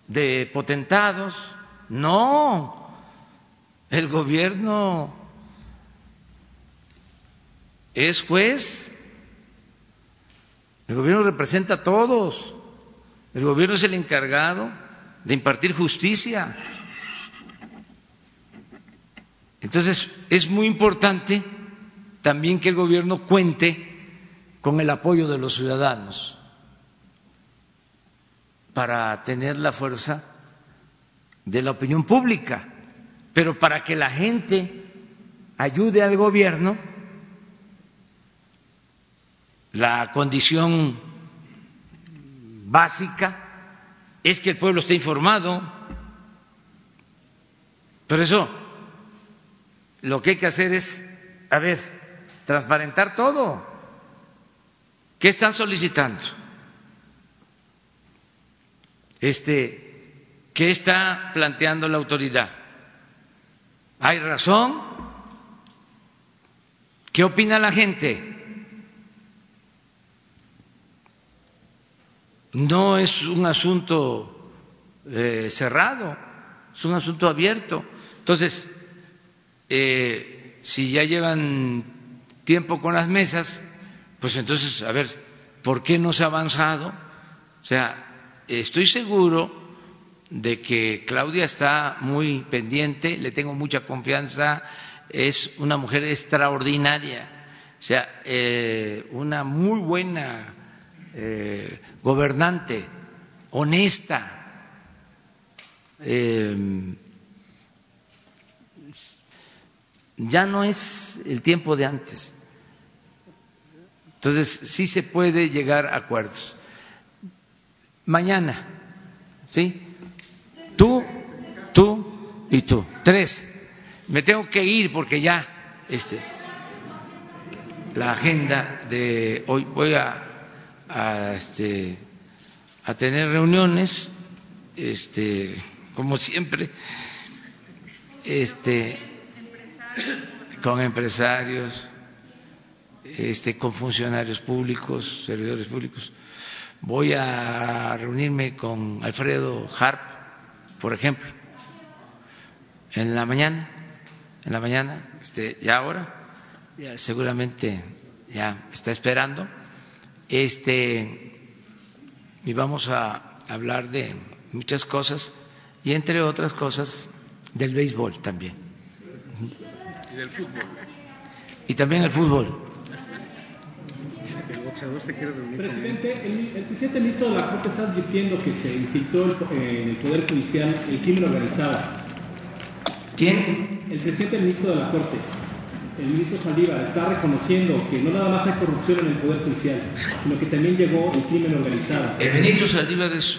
de potentados. No, el gobierno es juez, el gobierno representa a todos, el gobierno es el encargado de impartir justicia. Entonces, es muy importante también que el gobierno cuente con el apoyo de los ciudadanos para tener la fuerza de la opinión pública, pero para que la gente ayude al gobierno, la condición básica es que el pueblo esté informado. Por eso, lo que hay que hacer es, a ver, transparentar todo. ¿Qué están solicitando? Este, ¿Qué está planteando la autoridad? ¿Hay razón? ¿Qué opina la gente? No es un asunto eh, cerrado, es un asunto abierto. Entonces, eh, si ya llevan tiempo con las mesas, pues entonces, a ver, ¿por qué no se ha avanzado? O sea, estoy seguro de que Claudia está muy pendiente, le tengo mucha confianza, es una mujer extraordinaria, o sea, eh, una muy buena eh, gobernante, honesta. Eh, ya no es el tiempo de antes. Entonces, sí se puede llegar a acuerdos. Mañana, ¿sí? Tú, tú y tú. Tres. Me tengo que ir porque ya, este, la agenda de hoy voy a, a este, a tener reuniones, este, como siempre, este, con empresarios, este, con funcionarios públicos, servidores públicos. Voy a reunirme con Alfredo Harp, por ejemplo, en la mañana, en la mañana, este, ya ahora, ya seguramente ya está esperando, este, y vamos a hablar de muchas cosas y entre otras cosas del béisbol también. Y del fútbol. Y también el fútbol. Presidente, el, el presidente ministro de la Corte está advirtiendo que se infiltró el- en el Poder Judicial el crimen organizado. ¿Quién? El presidente ministro de la Corte, el ministro Saldívar, está reconociendo que no nada más hay corrupción en el Poder Judicial, sino que también llegó el crimen organizado. El ministro Saldívar es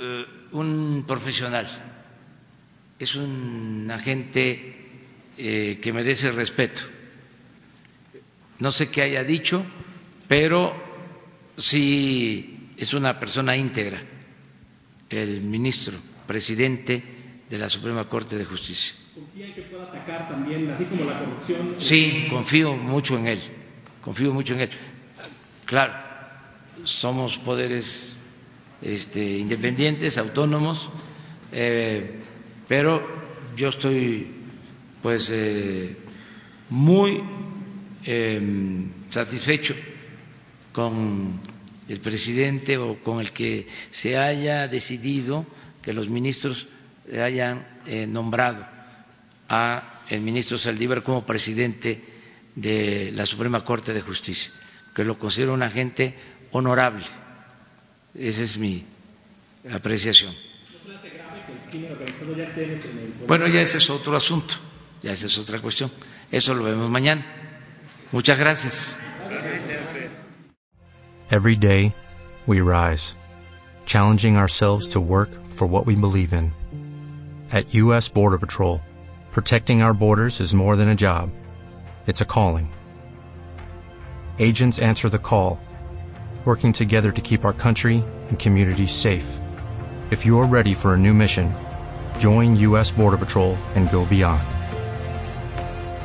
eh, un profesional, es un agente eh, que merece respeto. No sé qué haya dicho, pero sí es una persona íntegra, el ministro, presidente de la Suprema Corte de Justicia. ¿Confía en que pueda atacar también, así como la corrupción? Sí, confío mucho en él, confío mucho en él. Claro, somos poderes este, independientes, autónomos, eh, pero yo estoy pues eh, muy eh, satisfecho con el presidente o con el que se haya decidido que los ministros hayan eh, nombrado a el ministro Saldívar como presidente de la Suprema Corte de Justicia, que lo considero un agente honorable. Esa es mi apreciación. ¿No se le hace grave que el crimen organizado ya esté en el Poder Bueno, ya ese es otro asunto, ya esa es otra cuestión. Eso lo vemos mañana. Muchas gracias. Every day, we rise, challenging ourselves to work for what we believe in. At U.S. Border Patrol, protecting our borders is more than a job, it's a calling. Agents answer the call, working together to keep our country and communities safe. If you are ready for a new mission, join U.S. Border Patrol and go beyond.